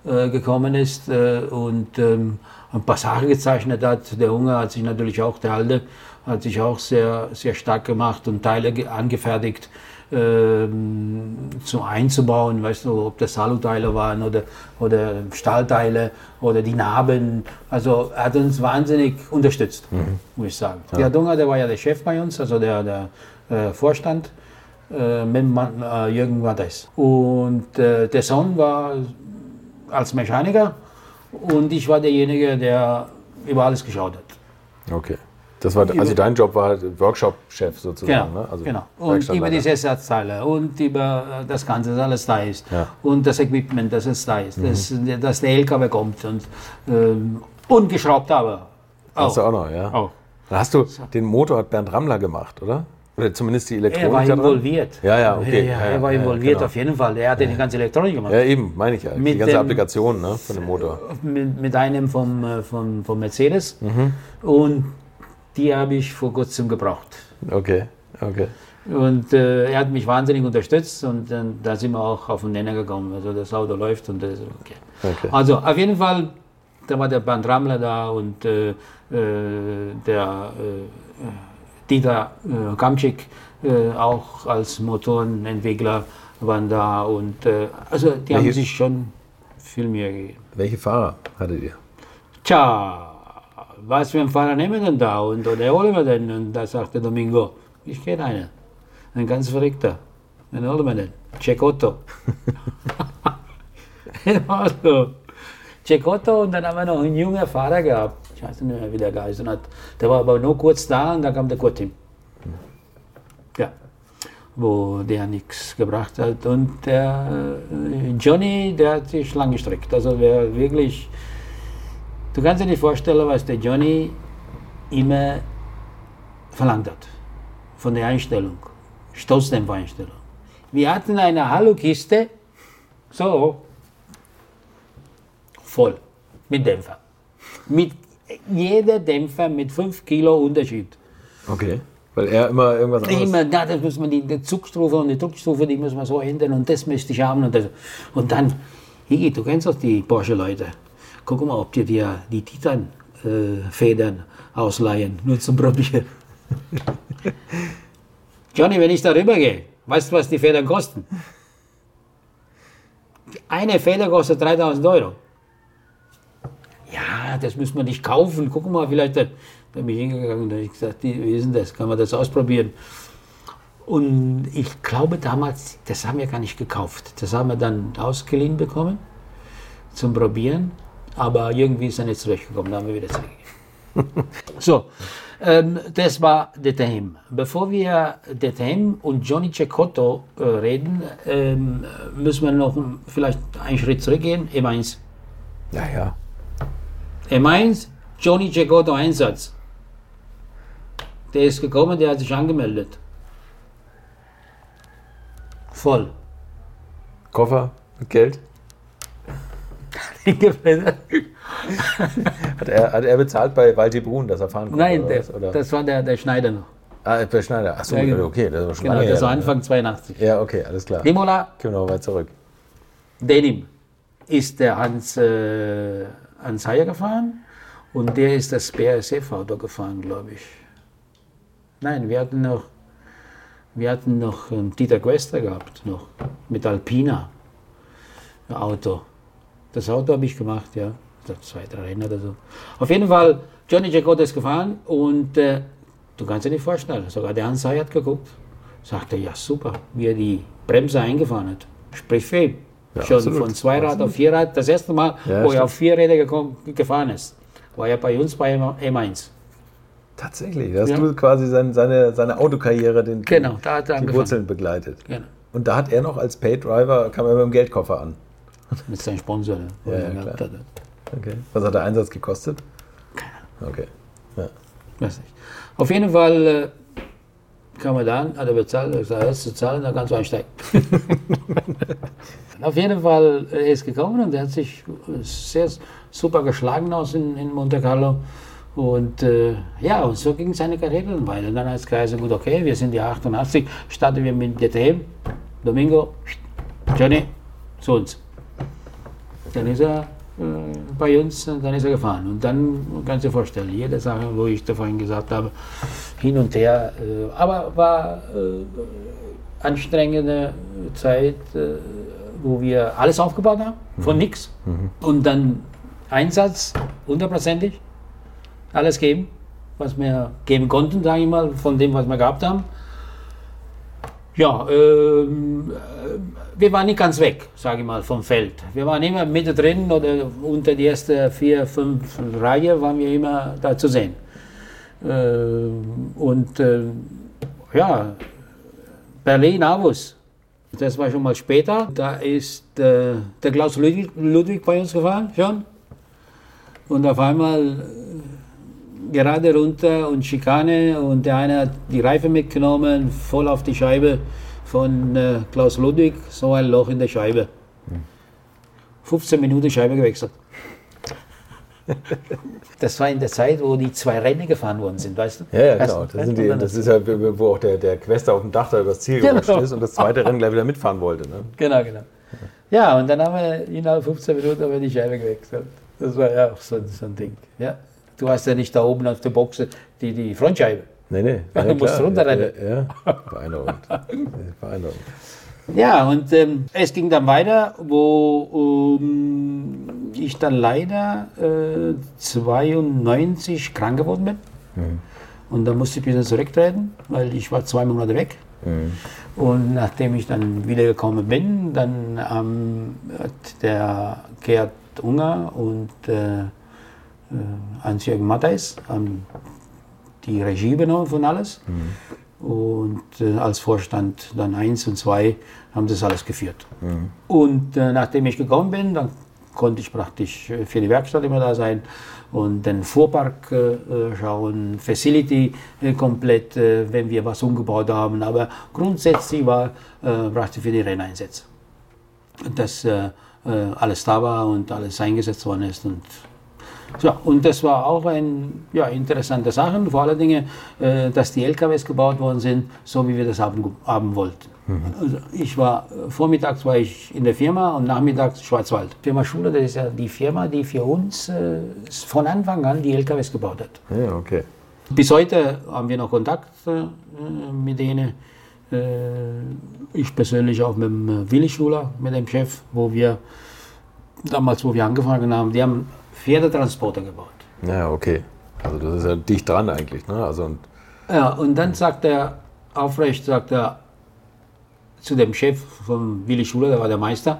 äh, gekommen ist äh, und ähm, ein paar Sachen gezeichnet hat. Der Hunger hat sich natürlich auch, der alte, hat sich auch sehr, sehr stark gemacht und Teile ge- angefertigt ähm, zum einzubauen, weißt du, ob das Saluteile waren oder, oder Stahlteile oder die Narben. Also er hat uns wahnsinnig unterstützt, muss ich sagen. Der Dunger, der war ja der Chef bei uns, also der, der äh, Vorstand äh, mit Mann, äh, Jürgen Wattes. Und äh, der Sohn war als Mechaniker und ich war derjenige, der über alles geschaut hat. Okay. Das war, also dein Job war Workshop-Chef sozusagen. Genau, ne? also genau. Und über diese Ersatzteile und über das Ganze, dass alles da ist. Ja. Und das Equipment, dass es da ist. Dass, dass der LKW kommt und, ähm, und geschraubt aber. Hast du auch noch, ja? Auch. Dann hast du, den Motor hat Bernd Rammler gemacht, oder? Oder zumindest die Elektronik Er war involviert. Ja, ja, okay. Ja, Ja, er ja, war ja, involviert genau. auf jeden Fall. Er hatte die ganze Elektronik gemacht. Ja, eben, meine ich ja. Die Mit ganze dem- Applikation ne, von dem Motor. mit, mit einem vom, äh, vom, vom Mercedes. Mhm. Und die habe ich vor kurzem gebraucht. Okay, okay. Und äh, er hat mich wahnsinnig unterstützt und äh, da sind wir auch auf den Nenner gekommen. Also das Auto läuft und das okay. Okay. Also auf jeden Fall, da war der Bernd Rammler da und äh, äh, der äh, Dieter äh, Kamczyk äh, auch als Motorenentwickler waren da und also die haben Welche- sich schon viel Mühe gegeben. Welche Fahrer hattet ihr? Tja, was für einen Fahrer nehmen wir denn da und oder holen wir denn? Und da sagte Domingo, ich kenne einen, ein ganz verrückter. Wen holen wir denn? Cecotto. also, Cecotto und dann haben wir noch einen jungen Fahrer gehabt. Ich weiß nicht mehr, wie der geheißen hat. Der war aber nur kurz da und dann kam der Kurtim. Ja, wo der nichts gebracht hat. Und der äh, Johnny, der hat sich lang gestreckt. Also wer wirklich Du kannst dir nicht vorstellen, was der Johnny immer verlangt hat. Von der Einstellung. Stoßdämpfer-Einstellung. Wir hatten eine Hallo-Kiste, so, voll, mit Dämpfer. Mit jeder Dämpfer mit 5 Kilo Unterschied. Okay. Weil er immer irgendwas anderes... Immer, da, das muss man die, die Zugstufe und die Druckstufe, die muss man so ändern und das möchte ich haben. Und, das. und dann, Higi, du kennst doch die Porsche-Leute. Guck mal, ob dir die, die Titan-Federn ausleihen, nur zum Probieren. Johnny, wenn ich da rüber gehe, weißt du, was die Federn kosten? Eine Feder kostet 3000 Euro. Ja, das müssen wir nicht kaufen. Guck mal, vielleicht. Da da bin ich hingegangen und habe ich gesagt, wie ist denn das? Kann man das ausprobieren? Und ich glaube damals, das haben wir gar nicht gekauft. Das haben wir dann ausgeliehen bekommen zum Probieren. Aber irgendwie ist er nicht zurechtgekommen, da haben wir wieder zurückgegeben. so, ähm, das war Theme. Bevor wir Theme und Johnny Cecotto äh, reden, ähm, müssen wir noch vielleicht einen Schritt zurückgehen. M1. Ja, ja. M1, Johnny Cecotto Einsatz. Der ist gekommen, der hat sich angemeldet. Voll. Koffer Geld? Hat er, hat er bezahlt bei Walti Brun, dass er fahren konnte? Nein, der, das war der, der Schneider noch. ah, bei Schneider. Achso, Ja, genau. okay, das war schon Genau, lange das her, war? Anfang 82. Ja, okay, alles klar. Imola, Gehen wir noch weit zurück. Denim ist der Hans, äh, Hans Heyer gefahren und der ist das BASF-Auto gefahren, glaube ich. Nein, wir hatten noch, wir hatten noch ähm, Dieter Quester gehabt, noch mit Alpina. Auto. Das Auto habe ich gemacht, ja. Zwei, drei Rennen oder so. Auf jeden Fall, Johnny Jacot ist gefahren und äh, du kannst dir nicht vorstellen, sogar der Hans hat geguckt. Sagte, ja super, wie er die Bremse eingefahren hat. Sprich für ihn. Ja, Schon absolut. von Zweirad auf Vierrad. Das erste Mal, Ja, wo er auf vier Räder gekommen, gefahren ist, war er bei uns bei M1. Tatsächlich, da hast Ja. du quasi sein, seine, seine Autokarriere, den, Genau, die. Wurzeln begleitet. Genau. Und da hat er noch als Paydriver, kam er mit dem Geldkoffer an. Mit seinem Sponsor. ne, Ja, ja, klar. Okay. Was hat der Einsatz gekostet? Okay. Ja. Weiß nicht. Auf jeden Fall äh, kam er dann, hat er bezahlt, er gesagt, jetzt zu zahlen, dann kannst du einsteigen. Auf jeden Fall äh, er ist gekommen und er hat sich sehr super geschlagen aus in, in Monte Carlo. Und äh, ja, und so ging seine Karriere dann weiter. Und dann hat es geheißen, gut, okay, wir sind die 88, starten wir mit DTM. Domingo, Johnny, zu uns. Dann ist er äh, bei uns, und dann ist er gefahren. Und dann kannst du dir vorstellen, jede Sache, wo ich da vorhin gesagt habe, hin und her. Äh, aber war äh, anstrengende Zeit, äh, wo wir alles aufgebaut haben, von nichts. Und dann Einsatz, hundertprozentig, alles geben, was wir geben konnten, sage ich mal, von dem, was wir gehabt haben. Ja, ähm, äh, wir waren nicht ganz weg, sage ich mal, vom Feld. Wir waren immer mittendrin oder unter die erste vier, fünf Reihe waren wir immer da zu sehen. Ähm, und äh, ja, Berlin, Avus. Das war schon mal später. Da ist äh, der Klaus Ludwig, Ludwig bei uns gefahren schon. Und auf einmal äh, gerade runter und Schikane und der eine hat die Reife mitgenommen, voll auf die Scheibe von äh, Klaus Ludwig, so ein Loch in der Scheibe. 15 Minuten Scheibe gewechselt. Das war in der Zeit, wo die zwei Rennen gefahren worden sind, weißt du? Ja, ja, genau. Das, sind die, das ist ja, wo auch der, der Quester auf dem Dach da übers Ziel Genau. gerutscht ist und das zweite Rennen gleich wieder mitfahren wollte. Ne? Genau, genau. Ja, und dann haben wir innerhalb 15 Minuten haben wir die Scheibe gewechselt. Das war ja auch so, so ein Ding. Ja. Du hast ja nicht da oben auf der Box die, die Frontscheibe. Nee, nee. Ja, du musst runterrennen. Ja, ja. Beeindruckend. Beeindruckend. Ja, und ähm, es ging dann weiter, wo ähm, ich dann leider äh, 92 krank geworden bin. Und dann musste ich wieder zurücktreten, weil ich war zwei Monate weg. Und nachdem ich dann wiedergekommen bin, dann ähm, hat der Gerd Unger und äh, Hans-Jürgen Matthijs haben die Regie übernommen von alles. Und äh, als Vorstand dann eins und zwei haben das alles geführt. Und äh, nachdem ich gekommen bin, dann konnte ich praktisch äh, für die Werkstatt immer da sein und den Fuhrpark äh, schauen, Facility äh, komplett, äh, wenn wir was umgebaut haben. Aber grundsätzlich war praktisch für die Renneinsätze. Dass alles da war und alles eingesetzt worden ist. Und ja, und das war auch eine ja, interessante Sache, vor allen Dingen, äh, dass die LKWs gebaut worden sind, so wie wir das haben, haben wollten. Also ich war, äh, vormittags war ich in der Firma und nachmittags Schwarzwald. Firma Schule, das ist ja die Firma, die für uns äh, von Anfang an die LKWs gebaut hat. Ja, okay. Bis heute haben wir noch Kontakt äh, mit denen. Äh, ich persönlich auch mit dem äh, Willi Schuler, mit dem Chef, wo wir damals, wo wir angefangen haben, die haben Pferdetransporter gebaut. Ja, okay. Also das ist ja dicht dran eigentlich. Ne? Also, und, Ja, und dann sagt er aufrecht, sagt er zu dem Chef von Willi Schuler, der war der Meister,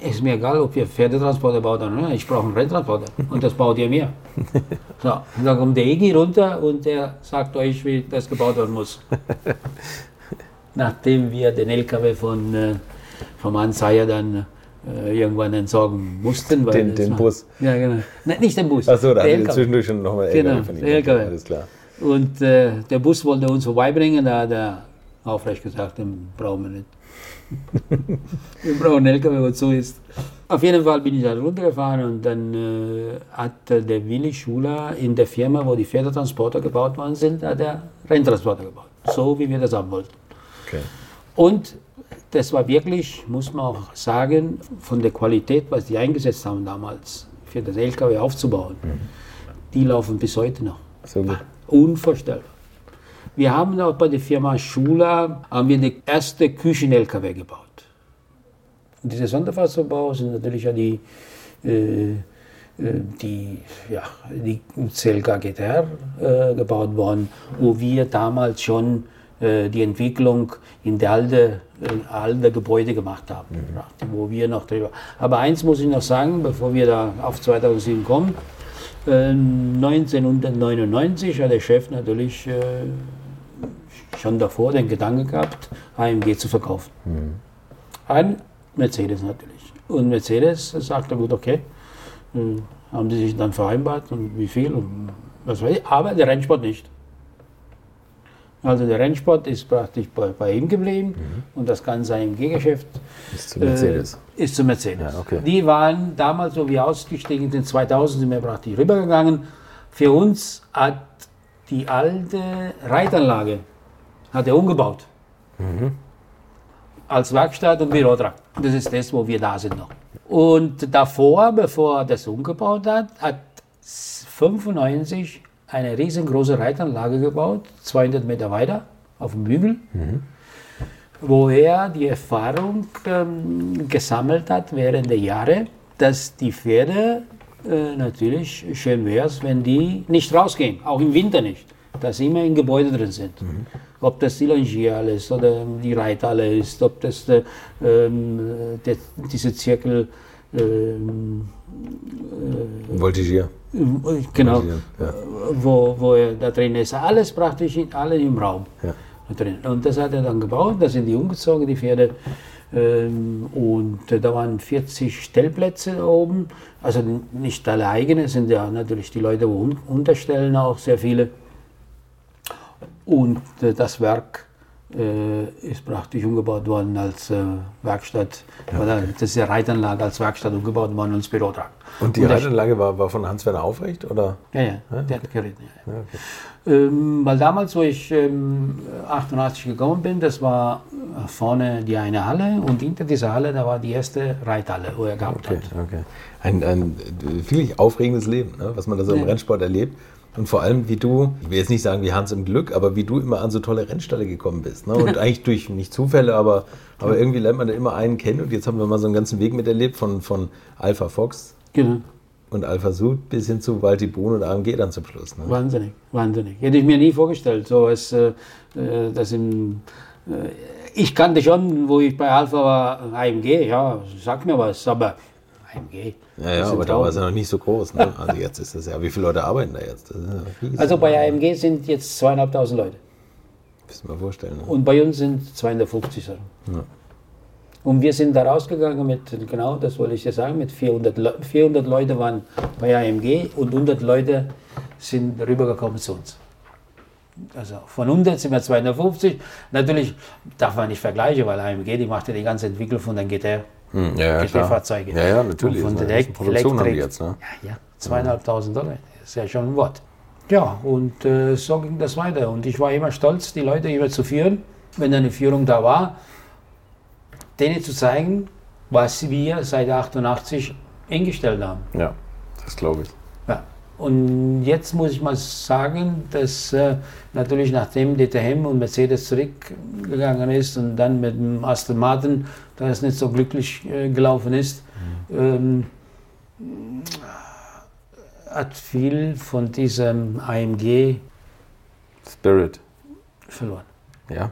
ist mir egal, ob ihr Pferdetransporter baut oder nicht, ich brauche einen Renntransporter und das baut ihr mir. So, dann kommt der Egi runter und der sagt euch, wie das gebaut werden muss. Nachdem wir den LKW von, äh, vom Anseier dann äh, irgendwann entsorgen mussten. Den- den Bus. Ja, genau. Nein, nicht den Bus. achso, da er LKW. zwischendurch schon nochmal Genau, LKW von ihm. LKW. Alles klar. Und äh, der Bus wollte uns vorbeibringen, da hat er aufrecht gesagt, den brauchen wir nicht. wir brauchen einen LKW, was so ist. Auf jeden Fall bin ich da runtergefahren und dann äh, hat der Willi Schuler in der Firma, wo die Pferdetransporter gebaut worden sind, hat er Renntransporter gebaut. So wie wir das haben wollten. Okay. Und das war wirklich, muss man auch sagen, von der Qualität, was die eingesetzt haben damals, für das LKW aufzubauen, die laufen bis heute noch. So gut. Unvorstellbar. Wir haben auch bei der Firma Schula haben wir die erste Küchen-LKW gebaut. Und diese Sonderfahrzeugbau sind natürlich ja die, äh, äh die, ja, die CLK GTR äh, gebaut worden, wo wir damals schon äh, die Entwicklung in der alte, äh, alte Gebäude gemacht haben, mhm. wo wir noch drüber. Aber eins muss ich noch sagen, bevor wir da auf 2007 kommen. 1999 äh, hat der Chef natürlich schon davor den Gedanken gehabt, AMG zu verkaufen. Mhm. An Mercedes natürlich. Und Mercedes sagte, gut, okay, haben sie sich dann vereinbart und wie viel und was weiß ich, aber der Rennsport nicht. Also der Rennsport ist praktisch bei, bei ihm geblieben mhm. und das ganze AMG-Geschäft ist zu Mercedes. Äh, ist zu Mercedes. Ja, okay. Die waren damals, so wie ausgestiegen sind, 2000 sind wir praktisch rübergegangen. Für uns hat die alte Reitanlage hat er umgebaut. Mhm. Als Werkstatt und Bürotrakt. Das ist das, wo wir da sind noch. Und davor, bevor er das umgebaut hat, hat 95 eine riesengroße Reitanlage gebaut, 200 Meter weiter, auf dem Hügel, mhm. wo er die Erfahrung ähm, gesammelt hat während der Jahre, dass die Pferde äh, natürlich schön wäre, wenn die nicht rausgehen, auch im Winter nicht, dass sie immer in Gebäude drin sind. Mhm. Ob das die Longierhalle ist oder die Reithalle ist, ob das der, ähm, der, diese Zirkel ähm, äh, Voltigier. Genau, ja. wo, wo er da drin ist. Alles praktisch, alle im Raum ja. drin. Und das hat er dann gebaut, da sind die umgezogen, die Pferde. Ähm, und da waren 40 Stellplätze oben, also nicht alle eigene, sind ja natürlich die Leute, wo unterstellen auch sehr viele. Und äh, das Werk äh, ist praktisch umgebaut worden als äh, Werkstatt, ja, okay. das ist die Reitanlage als Werkstatt umgebaut worden als Bürotrakt. Und die und Reitanlage war, war von Hans-Werner Aufrecht? Oder? Ja, ja, ja? der hat geritten. Ja. ja okay. ähm, weil damals, wo ich ähm, 88 gekommen bin, das war vorne die eine Halle und hinter dieser Halle, da war die erste Reithalle, wo er gehabt okay, hat. Okay. Ein, ein wirklich aufregendes Leben, ne? was man da so im Rennsport erlebt. Und vor allem, wie du, ich will jetzt nicht sagen wie Hans im Glück, aber wie du immer an so tolle Rennstalle gekommen bist. Ne? Und eigentlich durch, nicht Zufälle, aber, aber irgendwie lernt man da immer einen kennen. Und jetzt haben wir mal so einen ganzen Weg miterlebt von, von Alpha Fox genau. und Alpha Sud bis hin zu Walti Brun und AMG dann zum Schluss. Ne? Wahnsinnig, wahnsinnig. Hätte ich mir nie vorgestellt. So als, äh, äh das im, äh, ich kannte schon, wo ich bei Alpha war, AMG, ja, sag mir was, aber AMG. Ja, ja aber da war es ja noch nicht so groß. Ne? Also jetzt ist es ja, wie viele Leute arbeiten da jetzt? also bei AMG sind jetzt zweieinhalbtausend Leute. Müssen wir vorstellen. Ne? Und bei uns sind 250 Sachen. Ja. Und wir sind da rausgegangen mit, genau das wollte ich dir sagen, mit 400, Le 400 Leute waren bei AMG und 100 Leute sind rübergekommen zu uns. Also von 100 sind wir 250. Natürlich darf man nicht vergleichen, weil AMG, die macht ja die ganze Entwicklung von den GTR. Hm, ja, ja, GT-Fahrzeuge. Ja, ja, natürlich. Und von der Produktion haben die jetzt, ne? Ja, ja, zweieinhalbtausend Dollar, das ist ja schon ein Wort. Ja, und äh, so ging das weiter. Und ich war immer stolz, die Leute immer zu führen, wenn eine Führung da war, denen zu zeigen, was wir seit 88 eingestellt haben. Ja, das glaube ich. Und jetzt muss ich mal sagen, dass äh, natürlich nachdem DTM und Mercedes zurückgegangen ist und dann mit dem Aston Martin, da es nicht so glücklich äh, gelaufen ist, mhm. ähm, hat viel von diesem AMG Spirit verloren. Ja.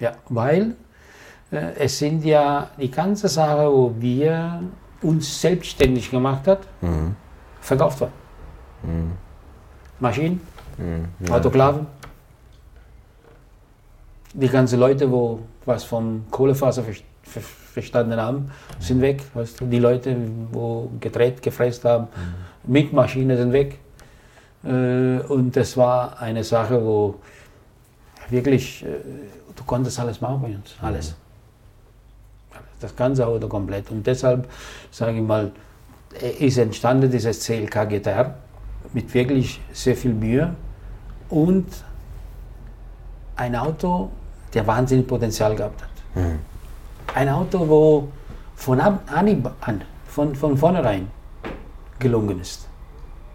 Ja, weil äh, es sind ja die ganze Sache, wo wir uns selbstständig gemacht haben, mhm verkauft worden. Mhm. Maschinen, mhm. Autoklaven. Die ganzen Leute, wo was vom Kohlefaser verstanden haben, sind weg. Weißt du? Die Leute, wo gedreht, gefräst haben, mhm. mit Maschinen sind weg. Äh, und das war eine Sache, wo wirklich, äh, du konntest alles machen bei uns, alles. Das ganze Auto komplett. Und deshalb sage ich mal, ist entstanden, dieses CLK GTR, mit wirklich sehr viel Mühe und ein Auto, der wahnsinnig Potenzial gehabt hat. Mhm. Ein Auto, wo von Anhieb an, von, von vornherein gelungen ist.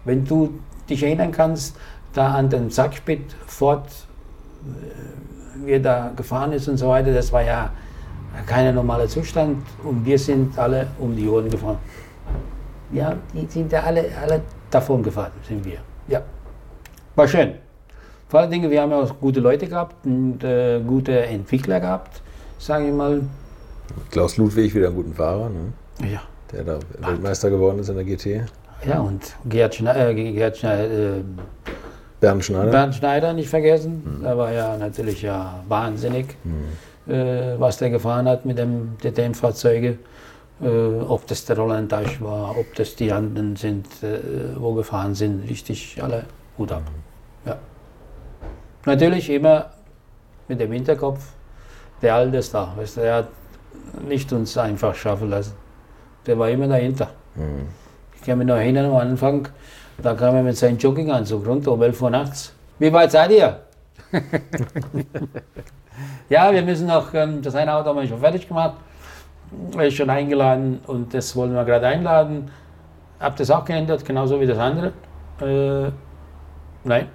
Wenn du dich erinnern kannst, da an den Sackspit fort, äh, wie er da gefahren ist und so weiter, das war ja kein normaler Zustand und wir sind alle um die Ohren gefahren. Ja, die sind ja alle, alle davon gefahren, sind wir. Ja, war schön. Vor allen Dingen, wir haben ja auch gute Leute gehabt und äh, gute Entwickler gehabt, sage ich mal. Klaus Ludwig, wieder ein guter Fahrer, ne? Ja. der da Weltmeister geworden ist in der GT. Ja, und Gerd Schneider, äh, Gerd Schneider äh, Bernd Schneider. Bernd Schneider nicht vergessen. Der war ja natürlich ja wahnsinnig, äh, was der gefahren hat mit dem DTM-Fahrzeuge. Äh, ob das der Dasch war, ob das die anderen sind, äh, wo gefahren sind, richtig alle Hut ab. Ja. Natürlich immer mit dem Hinterkopf, der Alte ist da. Weißt du, der hat nicht uns einfach schaffen lassen. Der war immer dahinter. Ich kann mich noch erinnern am Anfang, da kam er mit seinem Jogginganzug runter um 11 Uhr nachts. Wie weit seid ihr? ja, wir müssen noch, ähm, das eine Auto haben wir schon fertig gemacht, schon eingeladen und das wollen wir gerade einladen. Hab das auch geändert, genauso wie das andere. Äh, nein,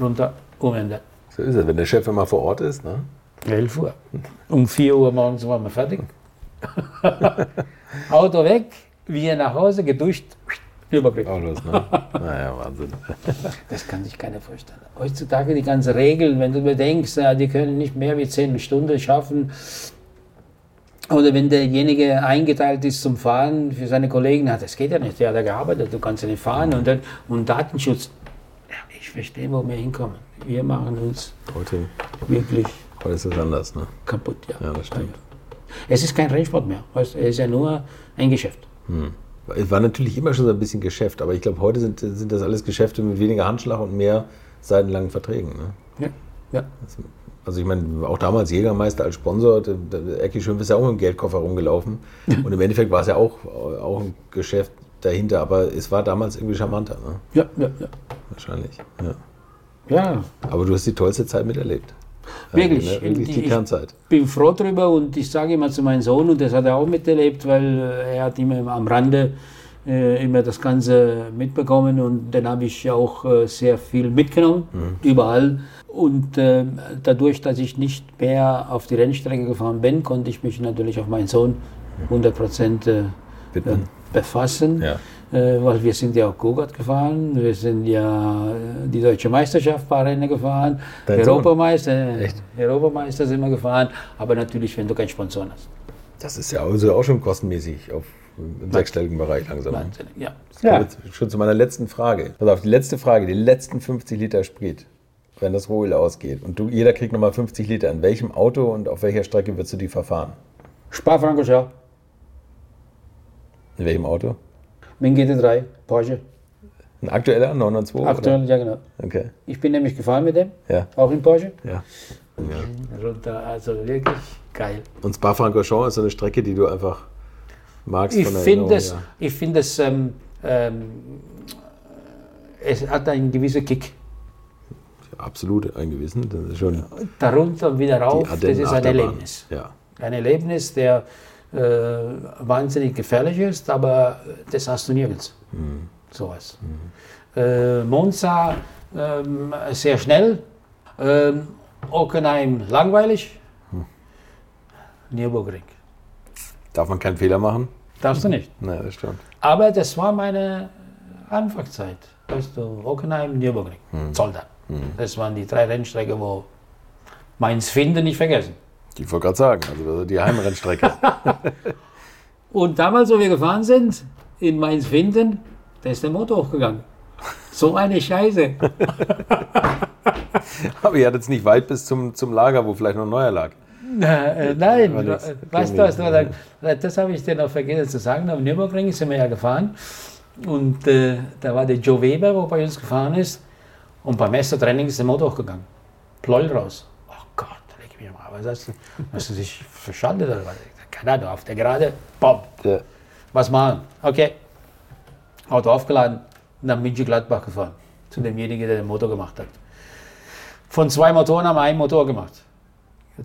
runter, umändern. So ist es, wenn der Chef immer vor Ort ist. Ne? 11 Uhr. Um 4 Uhr morgens waren wir fertig. Auto weg, wir nach Hause, geduscht, überblick. Auch los, ne? naja, Wahnsinn. Das kann sich keiner vorstellen. Heutzutage die ganzen Regeln, wenn du bedenkst, die können nicht mehr wie 10 Stunden schaffen. Oder wenn derjenige eingeteilt ist zum Fahren für seine Kollegen, na, das geht ja nicht, der hat ja gearbeitet, du kannst ja nicht fahren. Und, dann, und Datenschutz, ja, ich verstehe, wo wir hinkommen. Wir machen uns Heute, wirklich heute ist es anders, ne? kaputt. Ja. Ja, das stimmt. Es ist kein Rennsport mehr, es ist ja nur ein Geschäft. Es war natürlich immer schon so ein bisschen Geschäft, aber ich glaube, heute sind, sind das alles Geschäfte mit weniger Handschlag und mehr seitenlangen Verträgen. Ne? Ja. Ja. Also ich meine, auch damals Jägermeister als Sponsor, Ecki Schönf ist ja auch mit dem Geldkoffer rumgelaufen. Und im Endeffekt war es ja auch, auch ein Geschäft dahinter, aber es war damals irgendwie charmanter, ne? Ja, ja, ja. wahrscheinlich. Ja. ja. Aber du hast die tollste Zeit miterlebt. Wirklich. Ja, ne? Wirklich die Ich- Kernzeit. bin froh drüber und ich sage immer zu meinem Sohn, und das hat er auch miterlebt, weil äh, er hat immer am Rande äh, immer das Ganze mitbekommen und dann habe ich auch äh, sehr viel mitgenommen, überall. Und äh, dadurch, dass ich nicht mehr auf die Rennstrecke gefahren bin, konnte ich mich natürlich auf meinen Sohn 100 Prozent äh, Widmen. befassen. Ja. Äh, weil wir sind ja auch Go-Kart gefahren, wir sind ja äh, die deutsche Meisterschaft paar Rennen gefahren, Dein? Europameister, Echt? Europameister sind wir gefahren, aber natürlich, wenn du keinen Sponsor hast. Das ist ja also auch schon kostenmäßig auf, im sechsstelligen Bereich langsam. Wahnsinnig, ja. Komme jetzt schon zu meiner letzten Frage. Pass auf, die letzte Frage, die letzten 50 Liter Sprit, wenn das Rohöl ausgeht und du, jeder kriegt nochmal 50 Liter, in welchem Auto und auf welcher Strecke würdest du die verfahren? Spa-Francorchamps, In welchem Auto? dem GT3, Porsche, Ein aktueller 992? aktuell, ja genau. Okay, Ich bin nämlich gefahren mit dem, ja. auch in Porsche. ja. ja. Runter, also wirklich geil. Und Spa-Francorchamps ist so eine Strecke, die du einfach magst Ich von der finde es, her. ich finde es, ähm, ähm, es hat einen gewissen Kick. Absolut eingewiesen. Das ist schon Darunter wieder rauf, das ist ein. Erlebnis. Ja. Ein Erlebnis, der äh, wahnsinnig gefährlich ist, aber das hast du nirgends. Sowas. Äh, Monza ähm, sehr schnell, ähm, Ockenheim langweilig, Nürburgring. Darf man keinen Fehler machen? Darfst du nicht. Nein, das stimmt. Aber das war meine Anfangszeit. Weißt du, Ockenheim, Nürburgring, Zolder. Das waren die drei Rennstrecken, wo meins Finden nicht vergessen. Ich wollte gerade sagen, also das ist die Heimrennstrecke. Und damals, wo wir gefahren sind, in Mainz-Finden, da ist der Motor hochgegangen. So eine Scheiße. Aber ihr hattet es nicht weit bis zum, zum Lager, wo vielleicht noch ein neuer lag. Äh, nein, äh, weißt du was, was, das habe ich dir noch vergessen zu sagen. Am Nürburgring sind wir ja gefahren und äh, da war der Joe Weber, wo bei uns gefahren ist und beim ersten Training ist der Motor hochgegangen. Pleuel raus. Oh Gott, leg mich mal. Was hast du, hast du dich verschaltet oder was? Keine Ahnung, auf der Gerade, bom, Ja. was machen? Okay. Auto aufgeladen, nach München-Gladbach gefahren. Zu demjenigen, der den Motor gemacht hat. Von zwei Motoren haben wir einen Motor gemacht.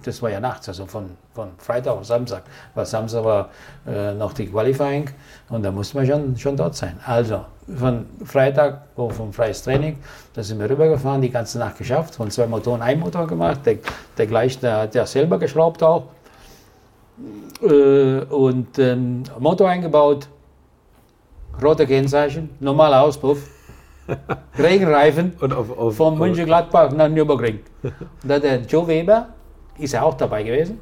Das war ja nachts, also von, von Freitag auf Samstag. Weil Samstag war äh, noch die Qualifying und da mussten wir schon, schon dort sein. Also von Freitag, wo vom freies Training, da sind wir rübergefahren, die ganze Nacht geschafft, von zwei Motoren ein Motor gemacht. Der, der gleich, der hat ja selber geschraubt auch. Äh, und ähm, Motor eingebaut, rote Kennzeichen, normaler Auspuff, Regenreifen Und auf, auf, von Mönchengladbach nach Nürburgring. Und da der Joe Weber, ist ja auch dabei gewesen,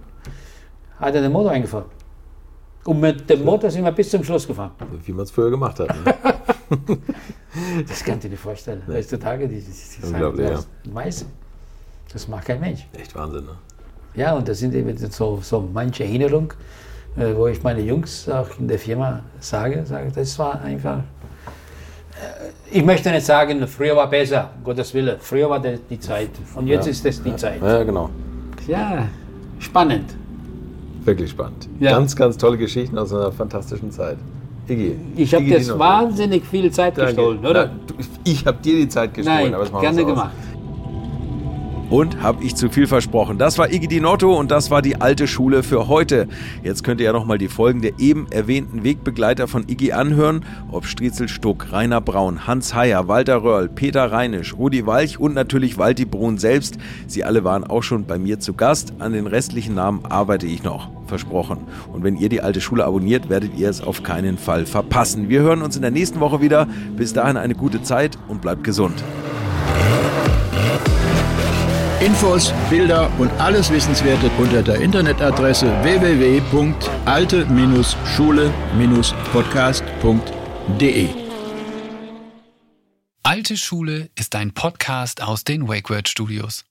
hat er den Motor eingefahren. Und mit dem Motor sind wir bis zum Schluss gefahren. wie man es früher gemacht hat. Ne? Das kannst du dir nicht vorstellen. Heutzutage, die, die, die sagen, das weiß. Das macht kein Mensch. Echt Wahnsinn, ne? Ja, und das sind eben so, so manche Erinnerungen, äh, wo ich meine Jungs auch in der Firma sage, sage, das war einfach. Äh, ich möchte nicht sagen, früher war besser, um Gottes Willen. Früher war das die Zeit. Und jetzt Ja. ist das die Zeit. Ja, genau. Ja, spannend. Wirklich spannend. Ja. Ganz, ganz tolle Geschichten aus einer fantastischen Zeit. Iggy. Ich habe dir wahnsinnig viel Zeit Danke. gestohlen, oder? Du, ich habe dir die Zeit gestohlen, Nein, aber das machen gerne gemacht. Und habe ich zu viel versprochen. Das war Iggy Dinotto und das war die alte Schule für heute. Jetzt könnt ihr ja nochmal die Folgen der eben erwähnten Wegbegleiter von Iggy anhören. Ob Striezel Stuck, Rainer Braun, Hans Heyer, Walter Röhrl, Peter Reinisch, Rudi Walch und natürlich Walti Brun selbst. Sie alle waren auch schon bei mir zu Gast. An den restlichen Namen arbeite ich noch. Versprochen. Und wenn ihr die alte Schule abonniert, werdet ihr es auf keinen Fall verpassen. Wir hören uns in der nächsten Woche wieder. Bis dahin eine gute Zeit und bleibt gesund. Infos, Bilder und alles Wissenswerte unter der Internetadresse www.alte-schule-podcast.de. Alte Schule ist ein Podcast aus den WakeWord Studios.